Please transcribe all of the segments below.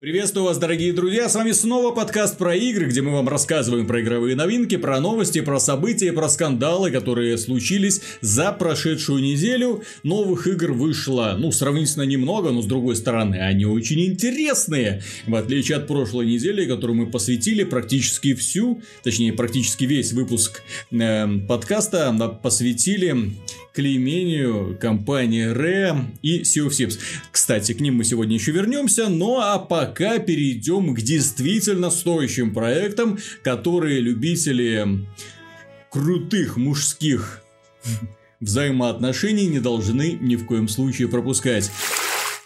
Приветствую вас, дорогие друзья, с вами снова подкаст про игры, где мы вам рассказываем про игровые новинки, про новости, про события, про скандалы, которые случились за прошедшую неделю. Новых игр вышло, ну, сравнительно немного, но с другой стороны, они очень интересные. В отличие от прошлой недели, которую мы посвятили практически всю, точнее, практически весь выпуск э, подкаста посвятили клеймению компании Rare и Sea of Thieves. Кстати, к ним мы сегодня еще вернемся, ну а пока перейдем к действительно стоящим проектам, которые любители крутых мужских взаимоотношений не должны ни в коем случае пропускать.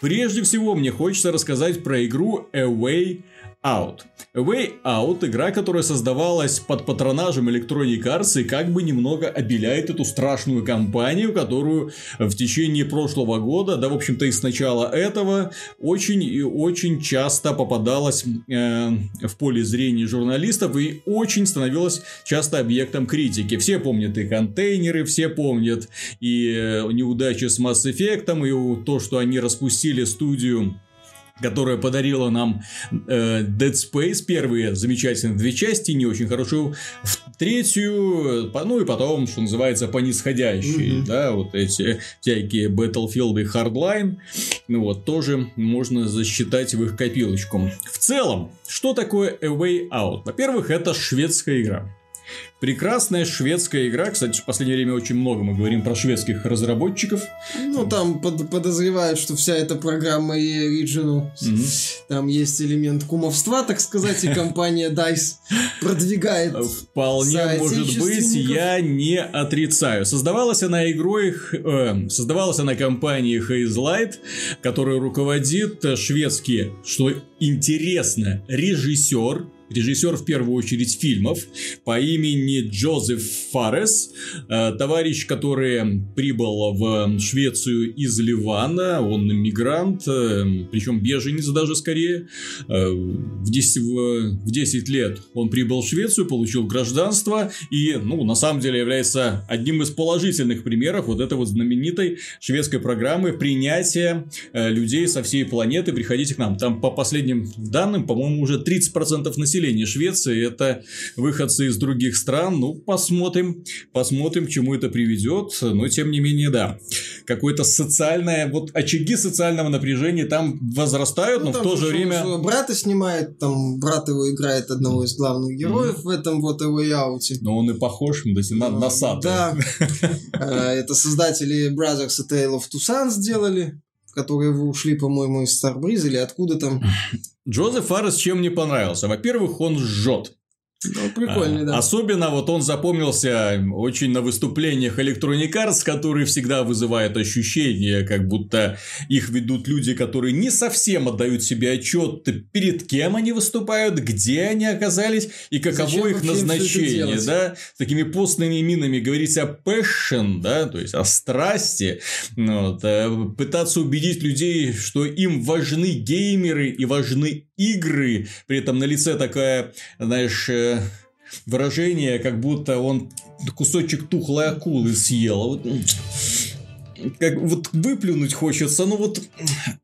Прежде всего, мне хочется рассказать про игру Away Out. Way Out – игра, которая создавалась под патронажем Electronic Arts и как бы немного обеляет эту страшную компанию, которую в течение прошлого года, да, в общем-то, и с начала этого, очень и очень часто попадалась э, в поле зрения журналистов и очень становилась часто объектом критики. Все помнят и контейнеры, все помнят и э, неудачи с Mass Effect, и то, что они распустили студию которая подарила нам э, Dead Space, первые замечательные две части, не очень хорошую, в третью, ну и потом, что называется, по нисходящей, mm-hmm. да, вот эти всякие Battlefield и Hardline, ну вот, тоже можно засчитать в их копилочку. В целом, что такое A Way Out? Во-первых, это шведская игра. Прекрасная шведская игра. Кстати, в последнее время очень много мы говорим про шведских разработчиков. Ну, там под, подозревают, что вся эта программа и Original. Mm-hmm. Там есть элемент кумовства, так сказать, и компания DICE продвигает. Вполне может быть, я не отрицаю. Создавалась она игрой, э, создавалась она компанией Hazelight, которая руководит шведский, что интересно, режиссер режиссер в первую очередь фильмов по имени Джозеф Фарес, э, товарищ, который прибыл в Швецию из Ливана, он мигрант, э, причем беженец даже скорее. Э, в 10, в 10 лет он прибыл в Швецию, получил гражданство и, ну, на самом деле является одним из положительных примеров вот этой вот знаменитой шведской программы принятия людей со всей планеты, приходите к нам. Там по последним данным, по-моему, уже 30% населения население Швеции это выходцы из других стран. Ну, посмотрим, посмотрим, к чему это приведет. Но, тем не менее, да. Какое-то социальное, вот очаги социального напряжения там возрастают, ну, но там в то же время... Брата снимает, там брат его играет одного из главных героев mm-hmm. в этом вот Away Out. Но он и похож на, на, на. Да. Э, это создатели Brothers A Tale of Two Sons сделали которые вы ушли, по-моему, из Starbreeze или откуда там. Джозеф Фаррес чем не понравился? Во-первых, он жжет. Ну, прикольный, а, да. Особенно вот он запомнился очень на выступлениях Electronic Arts, которые всегда вызывают ощущение, как будто их ведут люди, которые не совсем отдают себе отчет, перед кем они выступают, где они оказались и каково Зачем их назначение, да, такими постными минами говорить о passion, да, то есть о страсти, вот, э, пытаться убедить людей, что им важны геймеры и важны игры, при этом на лице такая, знаешь, э, выражение, как будто он кусочек тухлой акулы съел. Вот, как вот выплюнуть хочется, ну вот,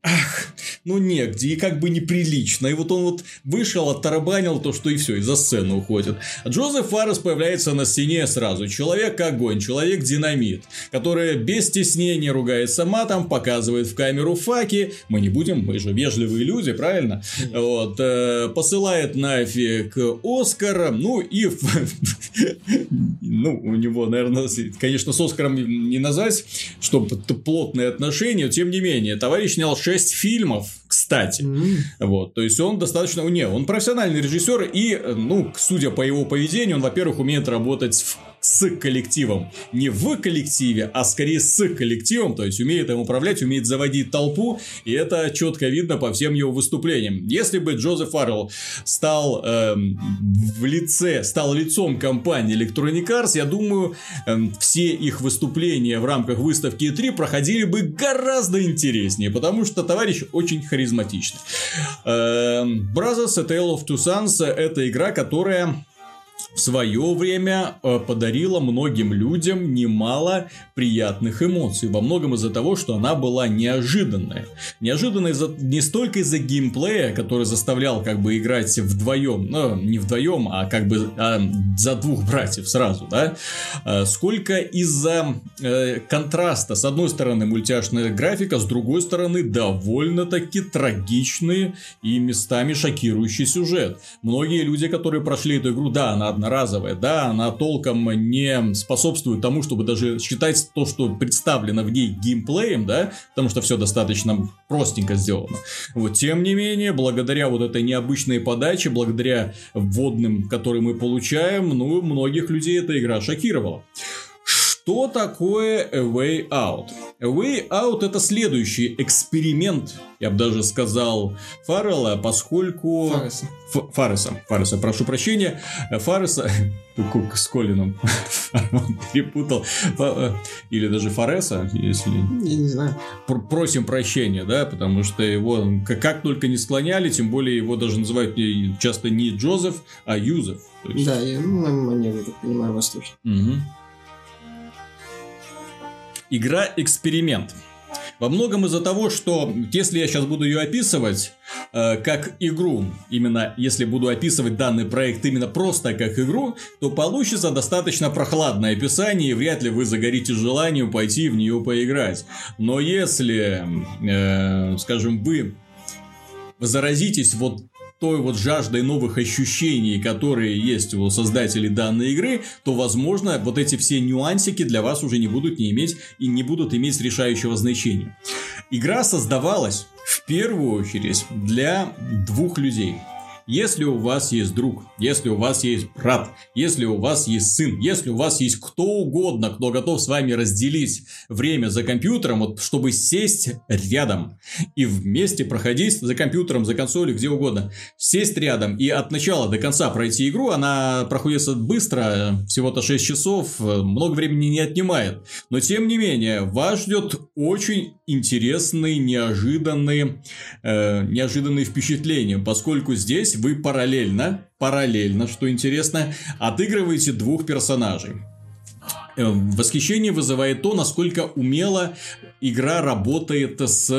ах, ну негде, и как бы неприлично. И вот он вот вышел, оттарабанил то, что и все, и за сцену уходит. А Джозеф Фаррес появляется на стене сразу. Человек-огонь, человек-динамит, который без стеснения ругается матом, показывает в камеру факи. Мы не будем, мы же вежливые люди, правильно? Вот, э, посылает нафиг Оскар, ну и ну, у него, наверное, конечно, с Оскаром не назвать, что плотные отношения, тем не менее, товарищ снял 6 фильмов, кстати. Mm-hmm. Вот, то есть он достаточно, не, он профессиональный режиссер и, ну, судя по его поведению, он, во-первых, умеет работать в с коллективом. Не в коллективе, а скорее с коллективом. То есть, умеет им управлять, умеет заводить толпу. И это четко видно по всем его выступлениям. Если бы Джозеф Фаррелл стал эм, в лице, стал лицом компании Electronic Arts, я думаю, эм, все их выступления в рамках выставки E3 проходили бы гораздо интереснее. Потому что товарищ очень харизматичный. Эм, Brothers A Tale of Two Sons это игра, которая в свое время э, подарила многим людям немало приятных эмоций. Во многом из-за того, что она была неожиданная. Неожиданная из не столько из-за геймплея, который заставлял как бы играть вдвоем, ну, не вдвоем, а как бы а, за двух братьев сразу, да, а, сколько из-за э, контраста. С одной стороны, мультяшная графика, с другой стороны, довольно-таки трагичный и местами шокирующий сюжет. Многие люди, которые прошли эту игру, да, она одноразовая, да, она толком не способствует тому, чтобы даже считать то, что представлено в ней геймплеем, да, потому что все достаточно простенько сделано. Вот, тем не менее, благодаря вот этой необычной подаче, благодаря вводным, которые мы получаем, ну, многих людей эта игра шокировала. Что такое A Way Out? A Way Out это следующий эксперимент, я бы даже сказал, Фаррелла, поскольку... Фарреса. Ф- Фарреса, Фарреса, прошу прощения. Фарреса, с Колином перепутал. Э, или даже Фареса, если... Я не знаю. Просим прощения, да, потому что его как только не склоняли, тем более его даже называют часто не Джозеф, а Юзеф. Есть... Да, я, ну, так понимаю, восточный. Угу. Игра «Эксперимент». Во многом из-за того, что если я сейчас буду ее описывать э, как игру, именно если буду описывать данный проект именно просто как игру, то получится достаточно прохладное описание, и вряд ли вы загорите желанием пойти в нее поиграть. Но если, э, скажем, вы заразитесь вот той вот жаждой новых ощущений, которые есть у создателей данной игры, то, возможно, вот эти все нюансики для вас уже не будут не иметь и не будут иметь решающего значения. Игра создавалась в первую очередь для двух людей – если у вас есть друг, если у вас есть брат, если у вас есть сын, если у вас есть кто угодно, кто готов с вами разделить время за компьютером, вот, чтобы сесть рядом и вместе проходить за компьютером, за консолью, где угодно, сесть рядом и от начала до конца пройти игру, она проходится быстро, всего-то 6 часов, много времени не отнимает. Но тем не менее, вас ждет очень интересный, неожиданный, э, неожиданные впечатления, поскольку здесь здесь вы параллельно, параллельно, что интересно, отыгрываете двух персонажей. Э, восхищение вызывает то, насколько умело игра работает с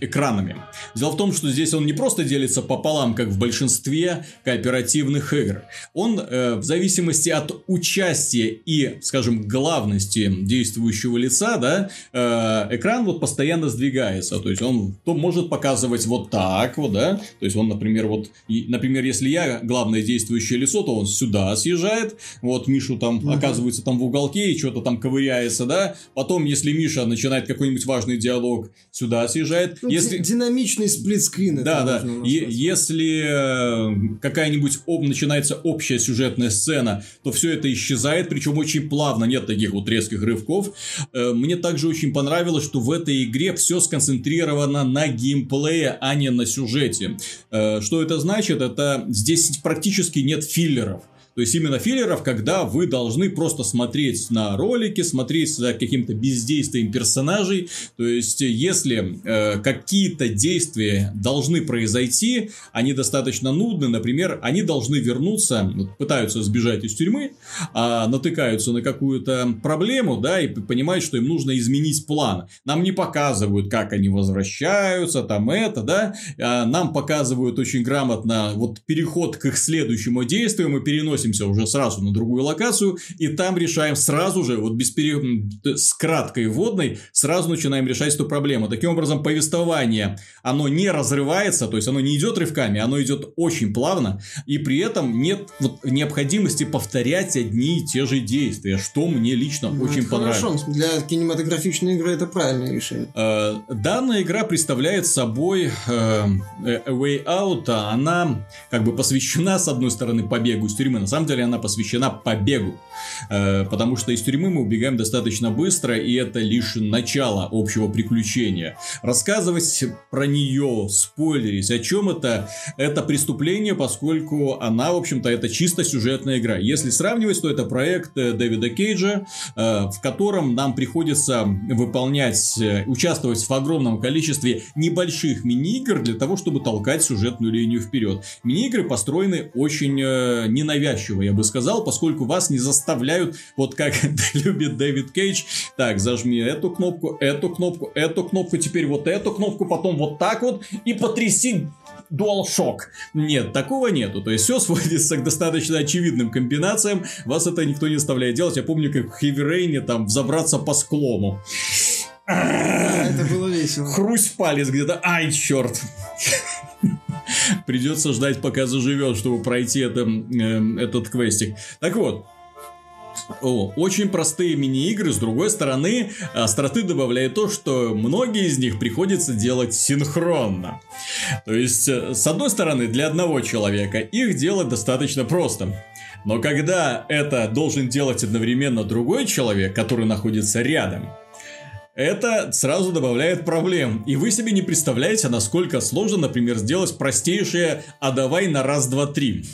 экранами. Дело в том, что здесь он не просто делится пополам, как в большинстве кооперативных игр. Он э, в зависимости от участия и, скажем, главности действующего лица, да, э, экран вот постоянно сдвигается. То есть он то может показывать вот так вот, да. То есть он, например, вот, и, например, если я главное действующее лицо, то он сюда съезжает. Вот Мишу там угу. оказывается там в уголке и что-то там ковыряется, да. Потом, если Миша начинает какой-нибудь важный диалог сюда съезжает. Ну, если... Динамичный сплитскрин. Да, да. Е- если э, какая-нибудь об... начинается общая сюжетная сцена, то все это исчезает, причем очень плавно, нет таких вот резких рывков. Э, мне также очень понравилось, что в этой игре все сконцентрировано на геймплее, а не на сюжете. Э, что это значит? Это здесь практически нет филлеров. То есть именно филлеров, когда вы должны просто смотреть на ролики, смотреть за каким-то бездействием персонажей. То есть если э, какие-то действия должны произойти, они достаточно нудны. Например, они должны вернуться, пытаются сбежать из тюрьмы, а натыкаются на какую-то проблему, да, и понимают, что им нужно изменить план. Нам не показывают, как они возвращаются, там это, да, а нам показывают очень грамотно вот переход к их следующему действию, мы переносим переносимся уже сразу на другую локацию, и там решаем сразу же, вот без пере... с краткой вводной, сразу начинаем решать эту проблему. Таким образом, повествование, оно не разрывается, то есть оно не идет рывками, оно идет очень плавно, и при этом нет вот необходимости повторять одни и те же действия, что мне лично ну, очень понравилось. Хорошо, для кинематографичной игры это правильное решение. Э, данная игра представляет собой э, A Way Out, она как бы посвящена, с одной стороны, побегу из тюрьмы, на самом деле она посвящена побегу. Э, потому что из тюрьмы мы убегаем достаточно быстро, и это лишь начало общего приключения. Рассказывать про нее, спойлерить, о чем это, это преступление, поскольку она, в общем-то, это чисто сюжетная игра. Если сравнивать, то это проект э, Дэвида Кейджа, э, в котором нам приходится выполнять, участвовать в огромном количестве небольших мини-игр для того, чтобы толкать сюжетную линию вперед. Мини-игры построены очень ненавязчиво навязчиво, я бы сказал, поскольку вас не заставляют, вот как любит Дэвид Кейдж, так, зажми эту кнопку, эту кнопку, эту кнопку, теперь вот эту кнопку, потом вот так вот, и потряси DualShock. Нет, такого нету. То есть все сводится к достаточно очевидным комбинациям. Вас это никто не заставляет делать. Я помню, как в Heavy Rain там взобраться по склону. Это было весело. Хрусь палец где-то. Ай, черт. Придется ждать, пока заживет, чтобы пройти это, э, этот квестик. Так вот, о, очень простые мини-игры, с другой стороны, остроты добавляет то, что многие из них приходится делать синхронно. То есть, э, с одной стороны, для одного человека их делать достаточно просто. Но когда это должен делать одновременно другой человек, который находится рядом, это сразу добавляет проблем. И вы себе не представляете, насколько сложно, например, сделать простейшее «а давай на раз, два, три».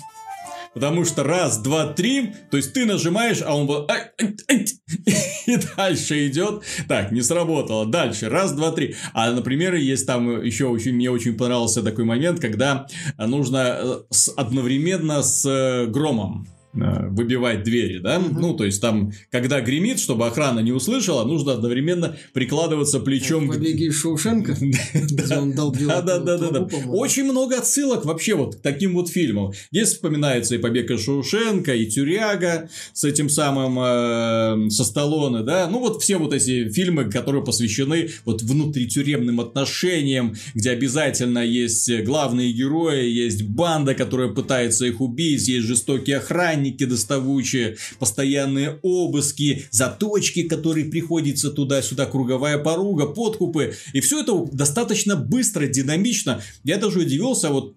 Потому что раз, два, три, то есть ты нажимаешь, а он вот... И дальше идет. Так, не сработало. Дальше, раз, два, три. А, например, есть там еще очень, мне очень понравился такой момент, когда нужно э, одновременно с э, громом выбивать двери, да? Угу. Ну, то есть там, когда гремит, чтобы охрана не услышала, нужно одновременно прикладываться плечом. Побеги из Шоушенка, где он долбил Да, да, да, да, да. Очень много отсылок вообще вот к таким вот фильмам. Здесь вспоминается и Побег из Шоушенка, и Тюряга с этим самым, э, со Сталлоне, да? Ну, вот все вот эти фильмы, которые посвящены вот внутритюремным отношениям, где обязательно есть главные герои, есть банда, которая пытается их убить, есть жестокие охранники, охранники доставучие, постоянные обыски, заточки, которые приходится туда-сюда, круговая поруга, подкупы. И все это достаточно быстро, динамично. Я даже удивился, вот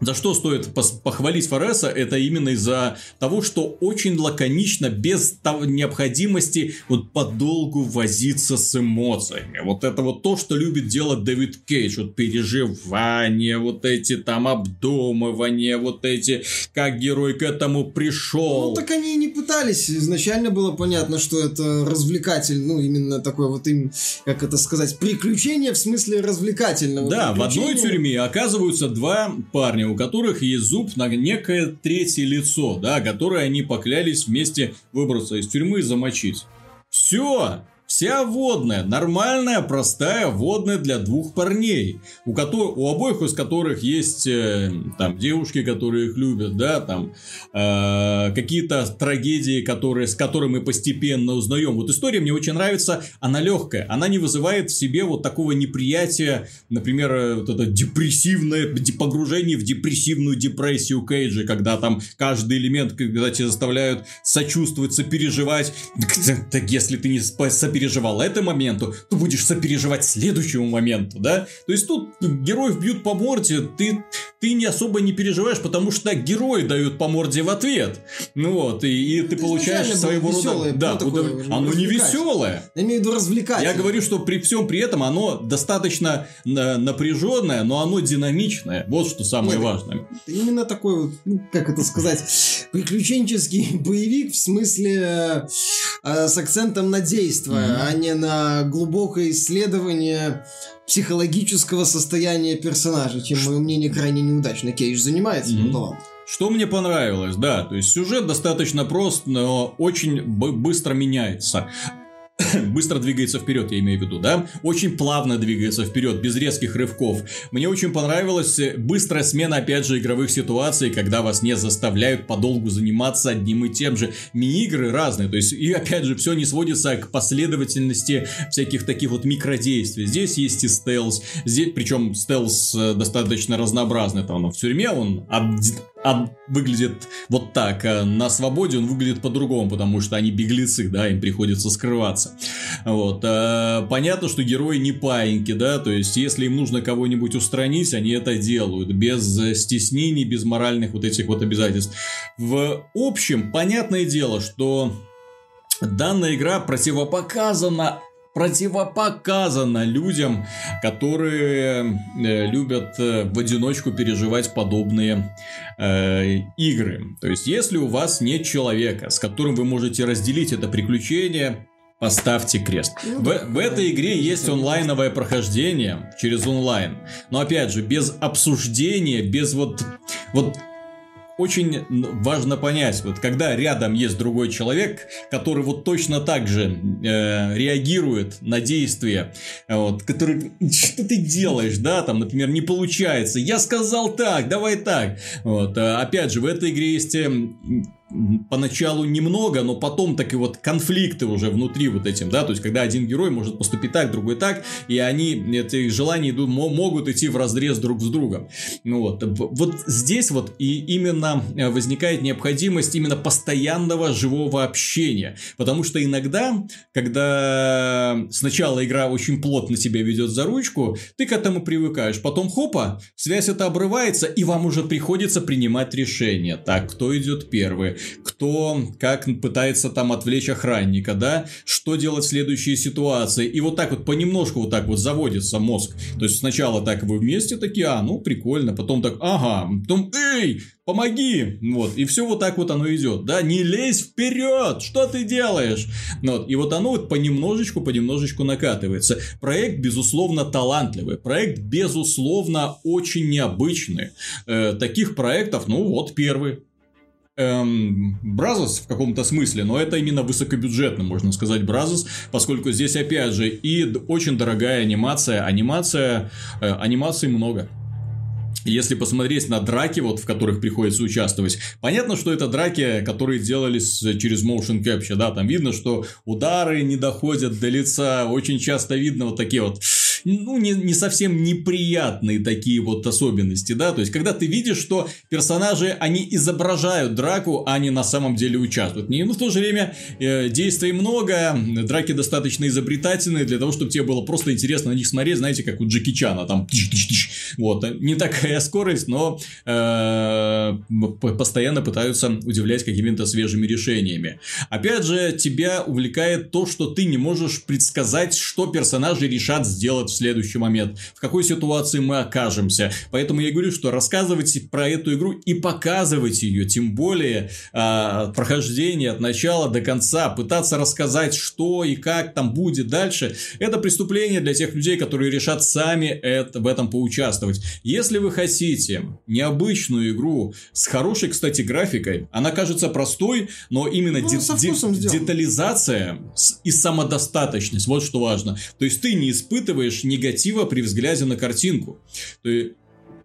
за что стоит похвалить Фореса, это именно из-за того, что очень лаконично, без того необходимости вот подолгу возиться с эмоциями. Вот это вот то, что любит делать Дэвид Кейдж. Вот переживания, вот эти там обдумывания, вот эти, как герой к этому пришел. Ну, так они и не пытались. Изначально было понятно, что это развлекатель, ну, именно такой вот им, как это сказать, приключение в смысле развлекательного. Да, в одной тюрьме оказываются два парня, у которых есть зуб на некое третье лицо, да, которое они поклялись вместе выбраться из тюрьмы и замочить. Все! Вся водная, нормальная, простая водная для двух парней, у, которых, у обоих из которых есть э, там девушки, которые их любят, да, там э, какие-то трагедии, которые, с которыми мы постепенно узнаем. Вот история мне очень нравится, она легкая, она не вызывает в себе вот такого неприятия, например, э, вот это депрессивное погружение в депрессивную депрессию Кейджа, когда там каждый элемент, когда тебя заставляют сочувствовать, сопереживать, так, если ты не сопереживаешь сопереживал этому моменту, то будешь сопереживать следующему моменту, да? То есть тут героев бьют по морде, ты, ты не особо не переживаешь, потому что герои дают по морде в ответ. Ну вот, и, и ты получаешь своего рода... Да, такое, оно не веселое. Я имею в виду развлекательное. Я говорю, что при всем при этом оно достаточно напряженное, но оно динамичное. Вот что самое Нет, важное. Именно такой вот, ну, как это сказать, приключенческий боевик в смысле э, с акцентом на действие mm-hmm. а не на глубокое исследование психологического состояния персонажа, чем, мое мнение, крайне неудачно Кейдж занимается. Mm-hmm. Ну. Что мне понравилось, да, то есть сюжет достаточно прост, но очень быстро меняется. быстро двигается вперед, я имею в виду, да? Очень плавно двигается вперед, без резких рывков. Мне очень понравилась э, быстрая смена, опять же, игровых ситуаций, когда вас не заставляют подолгу заниматься одним и тем же. Мини-игры разные, то есть, и опять же, все не сводится к последовательности всяких таких вот микродействий. Здесь есть и стелс, здесь, причем стелс э, достаточно разнообразный, там, в тюрьме он а выглядит вот так. А на свободе он выглядит по-другому, потому что они беглецы, да, им приходится скрываться. Вот. А, понятно, что герои не паиньки, да, то есть, если им нужно кого-нибудь устранить, они это делают, без стеснений, без моральных вот этих вот обязательств. В общем, понятное дело, что данная игра противопоказана противопоказано людям, которые э, любят э, в одиночку переживать подобные э, игры. То есть, если у вас нет человека, с которым вы можете разделить это приключение, Поставьте крест. Ну, в, в этой игре есть онлайновое прохождение через онлайн. Но опять же, без обсуждения, без вот, вот очень важно понять, вот когда рядом есть другой человек, который вот точно так же э, реагирует на действия, вот, который, что ты делаешь, да, там, например, не получается, я сказал так, давай так, вот, э, опять же, в этой игре есть поначалу немного, но потом так и вот конфликты уже внутри вот этим, да, то есть когда один герой может поступить так, другой так, и они, эти желания идут, могут идти в разрез друг с другом. Ну вот, вот здесь вот и именно э, возникает необходимость именно постоянного живого общения, потому что иногда, когда сначала игра очень плотно себя ведет за ручку, ты к этому привыкаешь, потом хопа, связь это обрывается, и вам уже приходится принимать решение. Так, кто идет первый? Кто как пытается там отвлечь охранника, да, что делать в следующей ситуации. И вот так вот понемножку вот так вот заводится мозг. То есть сначала так вы вместе такие, а, ну прикольно, потом так, ага, потом, эй, помоги, вот, и все вот так вот оно идет, да, не лезь вперед, что ты делаешь, вот, и вот оно вот понемножечку, понемножечку накатывается. Проект, безусловно, талантливый, проект, безусловно, очень необычный. Э, таких проектов, ну, вот первый, эм, Бразос в каком-то смысле, но это именно высокобюджетно, можно сказать, Бразос, поскольку здесь, опять же, и очень дорогая анимация, анимация, э, анимации много. Если посмотреть на драки, вот, в которых приходится участвовать, понятно, что это драки, которые делались через motion capture, да, там видно, что удары не доходят до лица, очень часто видно вот такие вот ну, не, не совсем неприятные такие вот особенности, да, то есть, когда ты видишь, что персонажи, они изображают драку, а не на самом деле участвуют. Но в то же время э, действий много, драки достаточно изобретательные для того, чтобы тебе было просто интересно на них смотреть, знаете, как у Джеки Чана, там, вот, не такая скорость, но э, постоянно пытаются удивлять какими-то свежими решениями. Опять же, тебя увлекает то, что ты не можешь предсказать, что персонажи решат сделать в следующий момент, в какой ситуации мы окажемся. Поэтому я говорю, что рассказывать про эту игру и показывать ее, тем более э, прохождение от начала до конца, пытаться рассказать, что и как там будет дальше, это преступление для тех людей, которые решат сами это, в этом поучаствовать. Если вы хотите необычную игру с хорошей, кстати, графикой, она кажется простой, но именно ну, де- де- детализация и самодостаточность, вот что важно. То есть ты не испытываешь негатива при взгляде на картинку. Ты,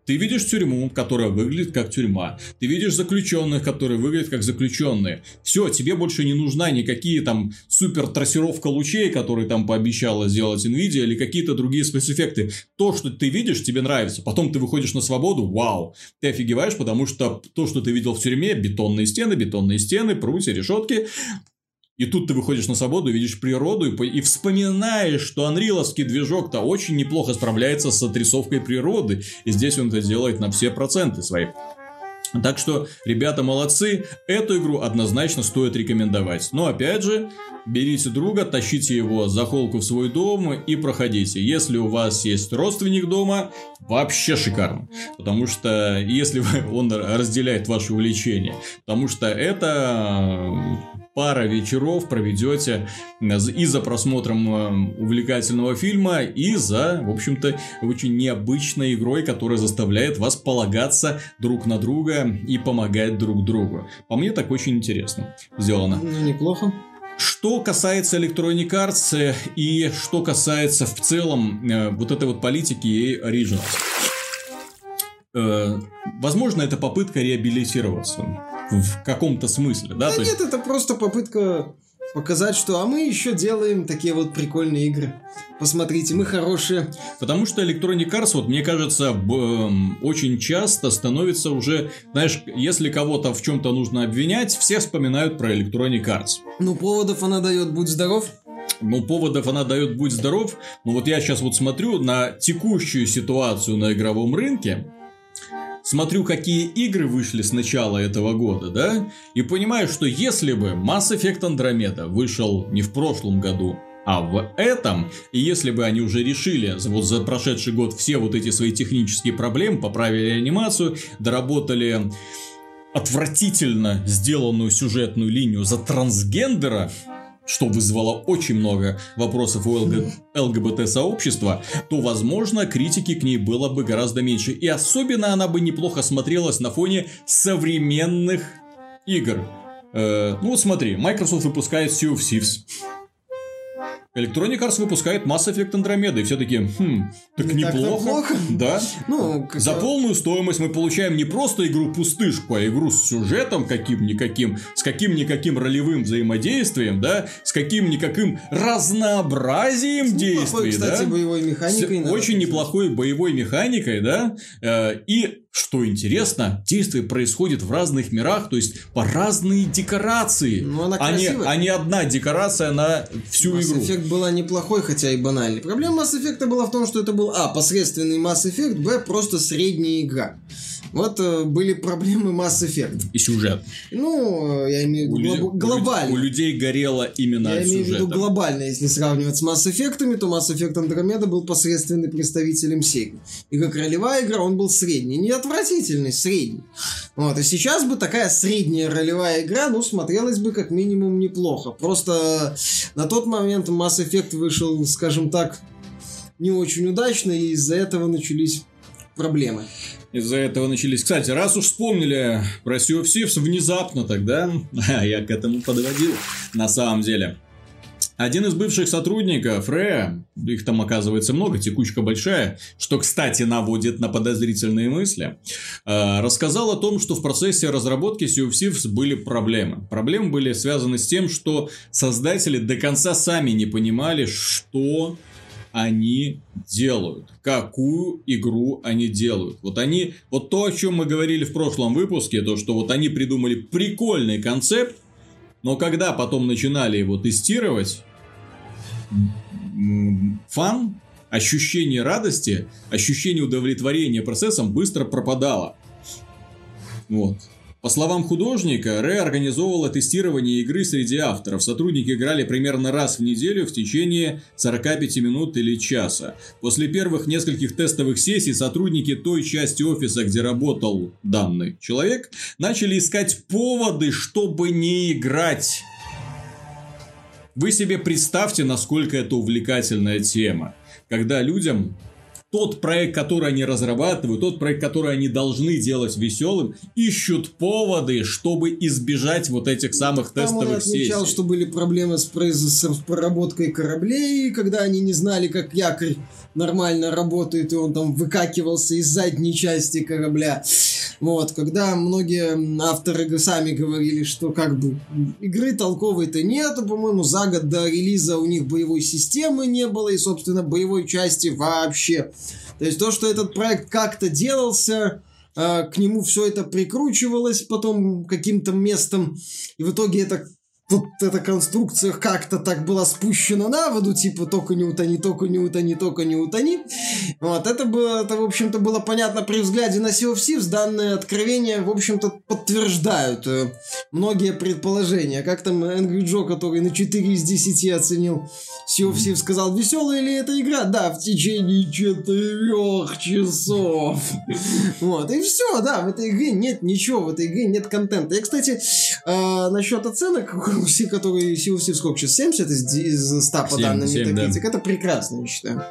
ты видишь тюрьму, которая выглядит как тюрьма. Ты видишь заключенных, которые выглядят как заключенные. Все, тебе больше не нужна никакие там супер трассировка лучей, которые там пообещала сделать Nvidia, или какие-то другие спецэффекты. То, что ты видишь, тебе нравится. Потом ты выходишь на свободу, вау. Ты офигеваешь, потому что то, что ты видел в тюрьме, бетонные стены, бетонные стены, прутья, решетки, и тут ты выходишь на свободу, видишь природу и, и вспоминаешь, что анриловский движок-то очень неплохо справляется с отрисовкой природы. И здесь он это делает на все проценты свои. Так что, ребята молодцы, эту игру однозначно стоит рекомендовать. Но опять же, берите друга, тащите его за холку в свой дом и проходите. Если у вас есть родственник дома, вообще шикарно. Потому что, если он разделяет ваше увлечение. Потому что это пара вечеров проведете и за просмотром э, увлекательного фильма, и за, в общем-то, очень необычной игрой, которая заставляет вас полагаться друг на друга и помогать друг другу. По мне так очень интересно сделано. Ну, неплохо. Что касается Electronic Arts э, и что касается в целом э, вот этой вот политики и Originals. Возможно, это попытка реабилитироваться в каком-то смысле, да? Да нет, есть... это просто попытка показать, что а мы еще делаем такие вот прикольные игры. Посмотрите, мы хорошие. Потому что Electronic Arts, вот мне кажется, эм, очень часто становится уже, знаешь, если кого-то в чем-то нужно обвинять, все вспоминают про Electronic Arts. Ну, поводов она дает, будь здоров. Ну, поводов она дает, будь здоров. Но вот я сейчас вот смотрю на текущую ситуацию на игровом рынке смотрю, какие игры вышли с начала этого года, да, и понимаю, что если бы Mass Effect Andromeda вышел не в прошлом году, а в этом, и если бы они уже решили вот за прошедший год все вот эти свои технические проблемы, поправили анимацию, доработали отвратительно сделанную сюжетную линию за трансгендера, что вызвало очень много вопросов у ЛГ... ЛГБТ-сообщества, то, возможно, критики к ней было бы гораздо меньше. И особенно она бы неплохо смотрелась на фоне современных игр. Э, ну вот смотри, Microsoft выпускает Sea of Thieves. Electronic Arts выпускает Mass Effect Andromeda, и все таки хм, так Не неплохо. плохо. Да. Ну, как- За полную стоимость мы получаем не просто игру-пустышку, а игру с сюжетом каким-никаким, с каким-никаким ролевым взаимодействием, да, с каким-никаким разнообразием Неплохой, действий, кстати, да. боевой С механикой. надо очень неплохой боевой механикой, да, э, и что интересно, действие происходит в разных мирах, то есть по разные декорации, Ну, она а, не, а не одна декорация на всю Mass игру. Effect была неплохой, хотя и банальной. Проблема Mass Effect была в том, что это был, а, посредственный Mass Effect, б, просто средняя игра. Вот э, были проблемы Mass Effect. И сюжет. Ну, я имею в виду глоб- глобально. у людей горело именно Я имею в виду глобально, если сравнивать с Mass Effect, то Mass Effect Andromeda был посредственный представителем серии. И как ролевая игра он был средний. Не отвратительный, средний. Вот, и сейчас бы такая средняя ролевая игра, ну, смотрелась бы как минимум неплохо. Просто на тот момент Mass Effect вышел, скажем так, не очень удачно, и из-за этого начались проблемы. Из-за этого начались. Кстати, раз уж вспомнили про Sea of Thieves внезапно тогда, я к этому подводил, на самом деле. Один из бывших сотрудников Рэя, их там оказывается много, текучка большая, что, кстати, наводит на подозрительные мысли, э, рассказал о том, что в процессе разработки Thieves были проблемы. Проблемы были связаны с тем, что создатели до конца сами не понимали, что они делают, какую игру они делают. Вот они, вот то, о чем мы говорили в прошлом выпуске, то, что вот они придумали прикольный концепт, но когда потом начинали его тестировать, фан, ощущение радости, ощущение удовлетворения процессом быстро пропадало. Вот. По словам художника, Рэ организовывала тестирование игры среди авторов. Сотрудники играли примерно раз в неделю в течение 45 минут или часа. После первых нескольких тестовых сессий сотрудники той части офиса, где работал данный человек, начали искать поводы, чтобы не играть. Вы себе представьте, насколько это увлекательная тема. Когда людям тот проект, который они разрабатывают, тот проект, который они должны делать веселым, ищут поводы, чтобы избежать вот этих самых Там он тестовых отмечал, сессий. что были проблемы с, произ- с проработкой кораблей, когда они не знали, как якорь нормально работает, и он там выкакивался из задней части корабля. Вот, когда многие авторы сами говорили, что как бы игры толковой-то нету, по-моему, за год до релиза у них боевой системы не было, и, собственно, боевой части вообще. То есть то, что этот проект как-то делался, а, к нему все это прикручивалось потом каким-то местом, и в итоге это вот эта конструкция как-то так была спущена на воду, типа только не утони, только не утони, только не утони. Вот, это было, это, в общем-то, было понятно при взгляде на Sea of Thieves. Данные откровения, в общем-то, подтверждают э, многие предположения. Как там Angry Joe, который на 4 из 10 оценил Sea of Thieves, сказал, веселая ли эта игра? Да, в течение 4 часов. Вот, и все, да, в этой игре нет ничего, в этой игре нет контента. Я, кстати, э, насчет оценок, все, которые Thieves сколько сейчас, 70 из, из 100 по Семь, данным семь, да. Metacritic, это прекрасно, я считаю.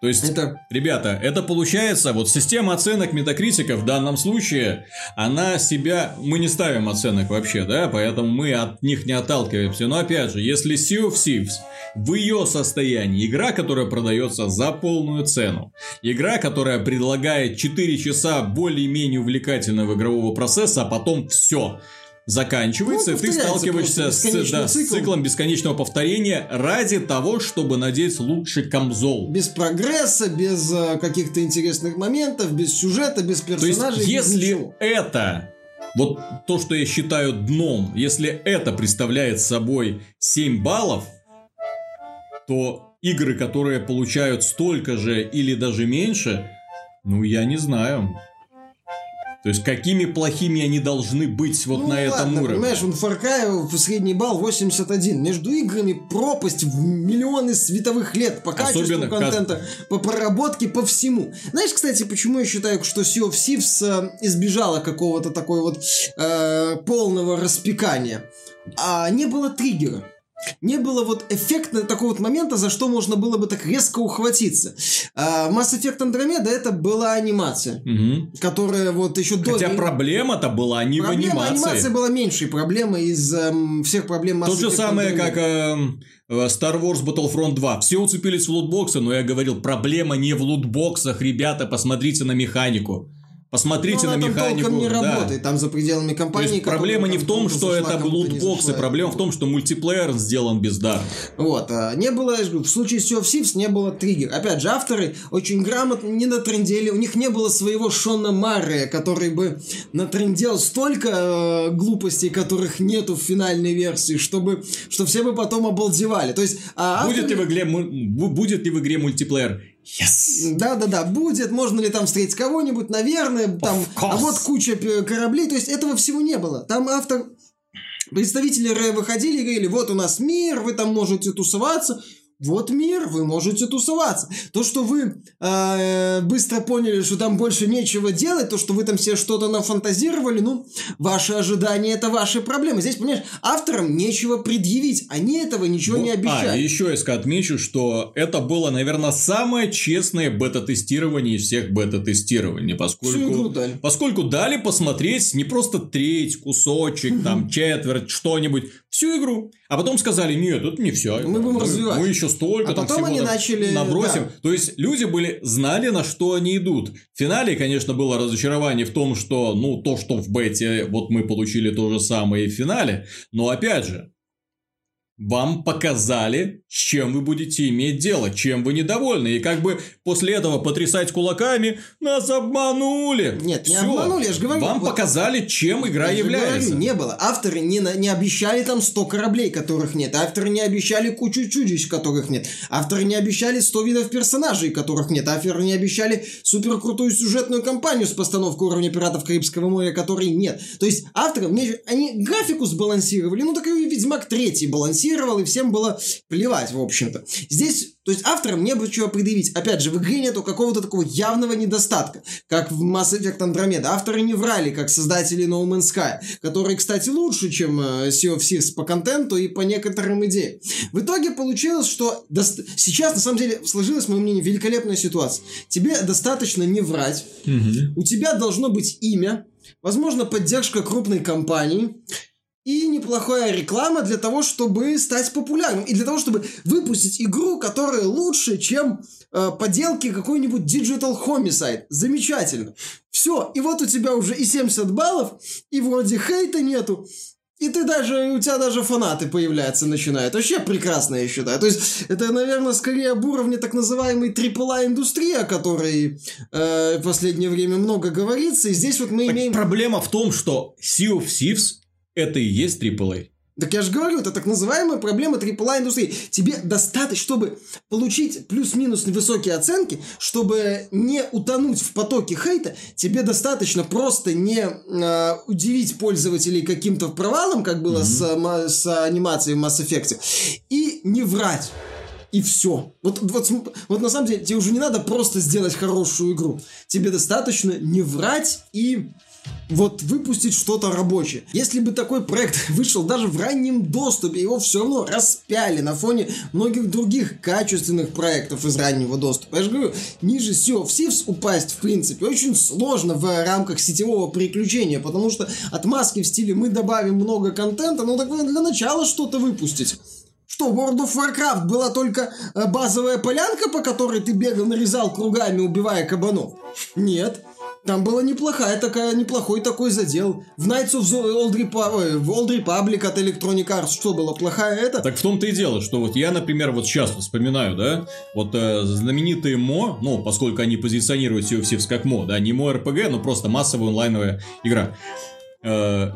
То есть, Это ребята, это получается, вот система оценок метакритика в данном случае, она себя, мы не ставим оценок вообще, да, поэтому мы от них не отталкиваемся. Но опять же, если Sea of Thieves в ее состоянии, игра, которая продается за полную цену, игра, которая предлагает 4 часа более-менее увлекательного игрового процесса, а потом все заканчивается, Ну, и ты сталкиваешься с, да, с циклом. бесконечного повторения ради того, чтобы надеть лучший камзол. без прогресса, без э, каких-то интересных моментов, без сюжета, без То есть, персонажей, если ничего. это, вот то, что я считаю дном, если это представляет собой 7 баллов, то игры, которые получают столько же или даже меньше, ну, я не знаю. То есть, какими плохими они должны быть вот Ну, на этом ладно, уровне. Понимаешь, он Far Cry средний балл 81. Между играми пропасть в миллионы световых лет по качеству Особенно каз- контента, по проработке, по всему. Знаешь, кстати, почему я считаю, что Sea of Thieves э, избежала какого-то такой вот э, полного распекания? А не было триггера. Не было вот эффекта такого вот момента, за что можно было бы так резко ухватиться. А, Mass Effect Andromeda это была анимация, Мгм. которая вот еще до... Хотя проблема-то была не Проблема в анимации. анимация была меньшей проблемой из эм, всех проблем Mass То же самое, Andromeda. как эм, э, Star Wars Battlefront 2. Все уцепились в лутбоксы, но я говорил, проблема не в лутбоксах, ребята, посмотрите на механику. Посмотрите Ну, на механику. не да. работает, там за пределами То компании. есть проблема не в том, что это лутбоксы, проблема в том, что мультиплеер сделан бездарно. Вот, а, не было, я же говорю, в случае Sea of Thieves не было триггер. Опять же, авторы очень грамотно не натрендели, у них не было своего Шона Маррея, который бы натрендел столько э, глупостей, которых нету в финальной версии, чтобы, что все бы потом обалдевали. То есть, а Будет ли авторы- в игре, будет ли в игре мультиплеер? Yes! Да-да-да, будет, можно ли там встретить кого-нибудь, наверное, там, course. а вот куча кораблей, то есть этого всего не было. Там автор, представители Ре выходили и говорили, вот у нас мир, вы там можете тусоваться, вот мир, вы можете тусоваться. То, что вы э, быстро поняли, что там больше нечего делать, то, что вы там себе что-то нафантазировали, ну, ваши ожидания – это ваши проблемы. Здесь, понимаешь, авторам нечего предъявить, они этого ничего не А, обещали. и еще я отмечу, что это было, наверное, самое честное бета-тестирование из всех бета-тестирований, поскольку, дали. поскольку дали посмотреть не просто треть, кусочек, там, четверть, что-нибудь, всю игру. А потом сказали, нет, это не все. Мы будем развивать. Мы еще столько А там потом всего они начали, набросим. да. То есть, люди были, знали, на что они идут. В финале, конечно, было разочарование в том, что, ну, то, что в бете, вот мы получили то же самое и в финале. Но, опять же, вам показали, с чем вы будете иметь дело, чем вы недовольны. И как бы после этого потрясать кулаками, нас обманули. Нет, не Всё. обманули, я же говорю, Вам вот- показали, чем игра Я является. говорю, не было. Авторы не, не обещали там 100 кораблей, которых нет. Авторы не обещали кучу чудищ, которых нет. Авторы не обещали 100 видов персонажей, которых нет. Авторы не обещали супер крутую сюжетную кампанию с постановкой уровня Пиратов Карибского моря, которой нет. То есть авторы, они графику сбалансировали, ну так и Ведьмак 3 балансировал, и всем было плевать, в общем-то. Здесь, то есть авторам не было чего предъявить. Опять же, в игре нету какого-то такого явного недостатка, как в Mass Effect Andromeda. Авторы не врали, как создатели No Man's Sky, которые, кстати, лучше, чем э, Sea of Thieves по контенту и по некоторым идеям. В итоге получилось, что дост- сейчас, на самом деле, сложилась, мое мнение, великолепная ситуация. Тебе достаточно не врать, Мгм. у тебя должно быть имя, возможно, поддержка крупной компании и неплохая реклама для того, чтобы стать популярным. И для того, чтобы выпустить игру, которая лучше, чем э, поделки какой-нибудь Digital Homicide. Замечательно. Все. И вот у тебя уже и 70 баллов, и вроде хейта нету. И ты даже, у тебя даже фанаты появляются, начинают. Вообще прекрасно, я считаю. То есть, это, наверное, скорее об уровне так называемой AAA индустрии, о которой э, в последнее время много говорится. И здесь вот мы Так имеем... Проблема в том, что Sea of Thieves это и есть AAA. Так я же говорю, это так называемая проблема AAA индустрии. Тебе достаточно, чтобы получить плюс-минус высокие оценки, чтобы не утонуть в потоке хейта, тебе достаточно просто не э, удивить пользователей каким-то провалом, как было с, э, ма- с анимацией в Mass Effect, и не врать. И все. Вот, вот, вот на самом деле тебе уже не надо просто сделать хорошую игру. Тебе достаточно не врать и вот выпустить что-то рабочее. Если бы такой проект вышел даже в раннем доступе, его все равно распяли на фоне многих других качественных проектов из раннего доступа. Я же говорю, ниже Sea of Thieves упасть, в принципе, очень сложно в рамках сетевого приключения, потому что отмазки в стиле мы добавим много контента, ну так для начала что-то выпустите. Что, в World of Warcraft была только э, базовая полянка, по которой ты бегал, нарезал кругами, убивая кабанов? Нет. Там была неплохая такая, неплохой такой задел. В Knights of the Old, Repu- в Old Republic от Electronic Arts что было, плохая это? Так в том-то и дело, что вот я, например, вот сейчас вспоминаю, да, вот э, знаменитые МО, ну, поскольку они позиционируют Thieves как МО, да, не МО РПГ, но просто массовая онлайновая игра. Э,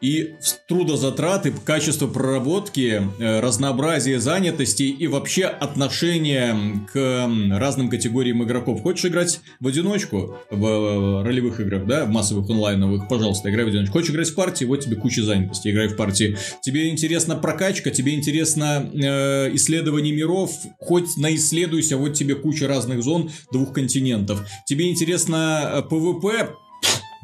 и в- трудозатраты, качество проработки, э, разнообразие занятостей и вообще отношение к разным категориям игроков. Хочешь играть в одиночку в э, ролевых играх, да, в массовых онлайновых, пожалуйста, играй в одиночку. Хочешь играть в party, вот тебе куча занятостей, играй в party. Тебе интересна прокачка, тебе интересно э, исследование миров, хоть наисследуйся, вот тебе куча разных зон двух континентов. Тебе интересно э, PvP,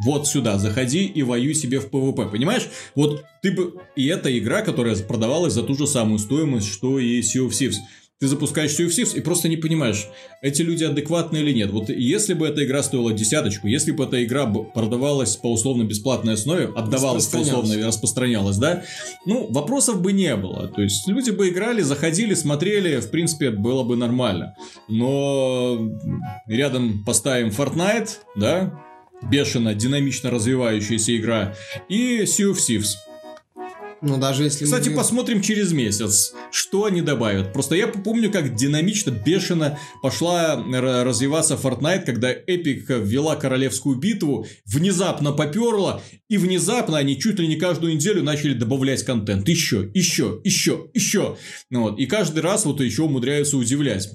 Вот сюда заходи и воюй себе в PvP. Понимаешь? Вот ты бы... И эта игра, которая продавалась за ту же самую стоимость, что и Sea of Thieves. Ты запускаешь Sea of Thieves и просто не понимаешь, эти люди адекватны или нет. Вот если бы эта игра стоила десяточку, если бы эта игра продавалась по условно-бесплатной основе, отдавалась по условно и распространялась, да, ну, вопросов бы не было. То есть, люди бы играли, заходили, смотрели, в принципе, было бы нормально. Но рядом поставим Fortnite, да, бешено, динамично развивающаяся игра, и Sea of Thieves – ну, даже если... Кстати, мы... посмотрим через месяц, что они добавят. Просто я помню, как динамично, бешено пошла развиваться Fortnite, когда Epic ввела королевскую битву, внезапно поперла, и внезапно они чуть ли не каждую неделю начали добавлять контент. Еще, еще, еще, еще. Вот. И каждый раз вот еще умудряются удивлять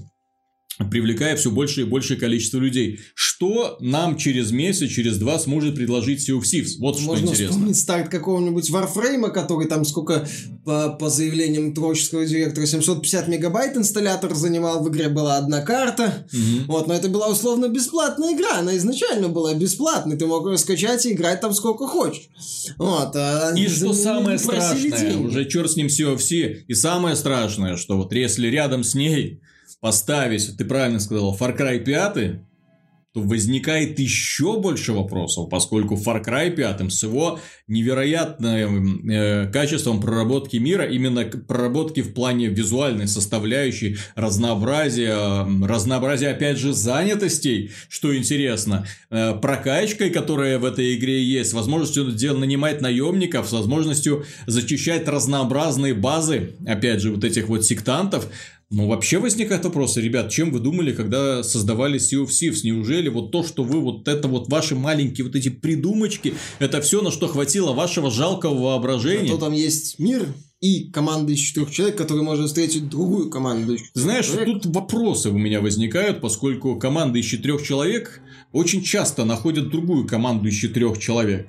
привлекая все больше и большее количество людей. Что нам через месяц, через два сможет предложить Sea of Thieves? Вот Можно что интересно. вспомнить старт какого-нибудь Warframe, который там сколько, по, по заявлениям творческого директора, 750 мегабайт инсталлятор занимал, в игре была одна карта. Угу. Вот, но это была условно бесплатная игра, она изначально была бесплатной, ты мог ее скачать и играть там сколько хочешь. Вот, а и что самое страшное, деньги. уже черт с ним Sea of Thieves, и самое страшное, что вот если рядом с ней поставить, ты правильно сказал, Far Cry 5, то возникает еще больше вопросов, поскольку Far Cry 5 с его невероятным э, качеством проработки мира, именно проработки в плане визуальной составляющей, разнообразия, разнообразия опять же занятостей, что интересно, э, прокачкой, которая в этой игре есть, возможностью нанимать наемников, с возможностью зачищать разнообразные базы, опять же, вот этих вот сектантов, ну, вообще возникает вопрос, ребят, чем вы думали, когда создавали Sea of Thieves? Неужели вот то, что вы, вот это вот ваши маленькие вот эти придумочки, это все, на что хватило вашего жалкого воображения? А то там есть мир и команда из четырех человек, который может встретить другую команду из Знаешь, человек. тут вопросы у меня возникают, поскольку команда из четырех человек очень часто находят другую команду из четырех человек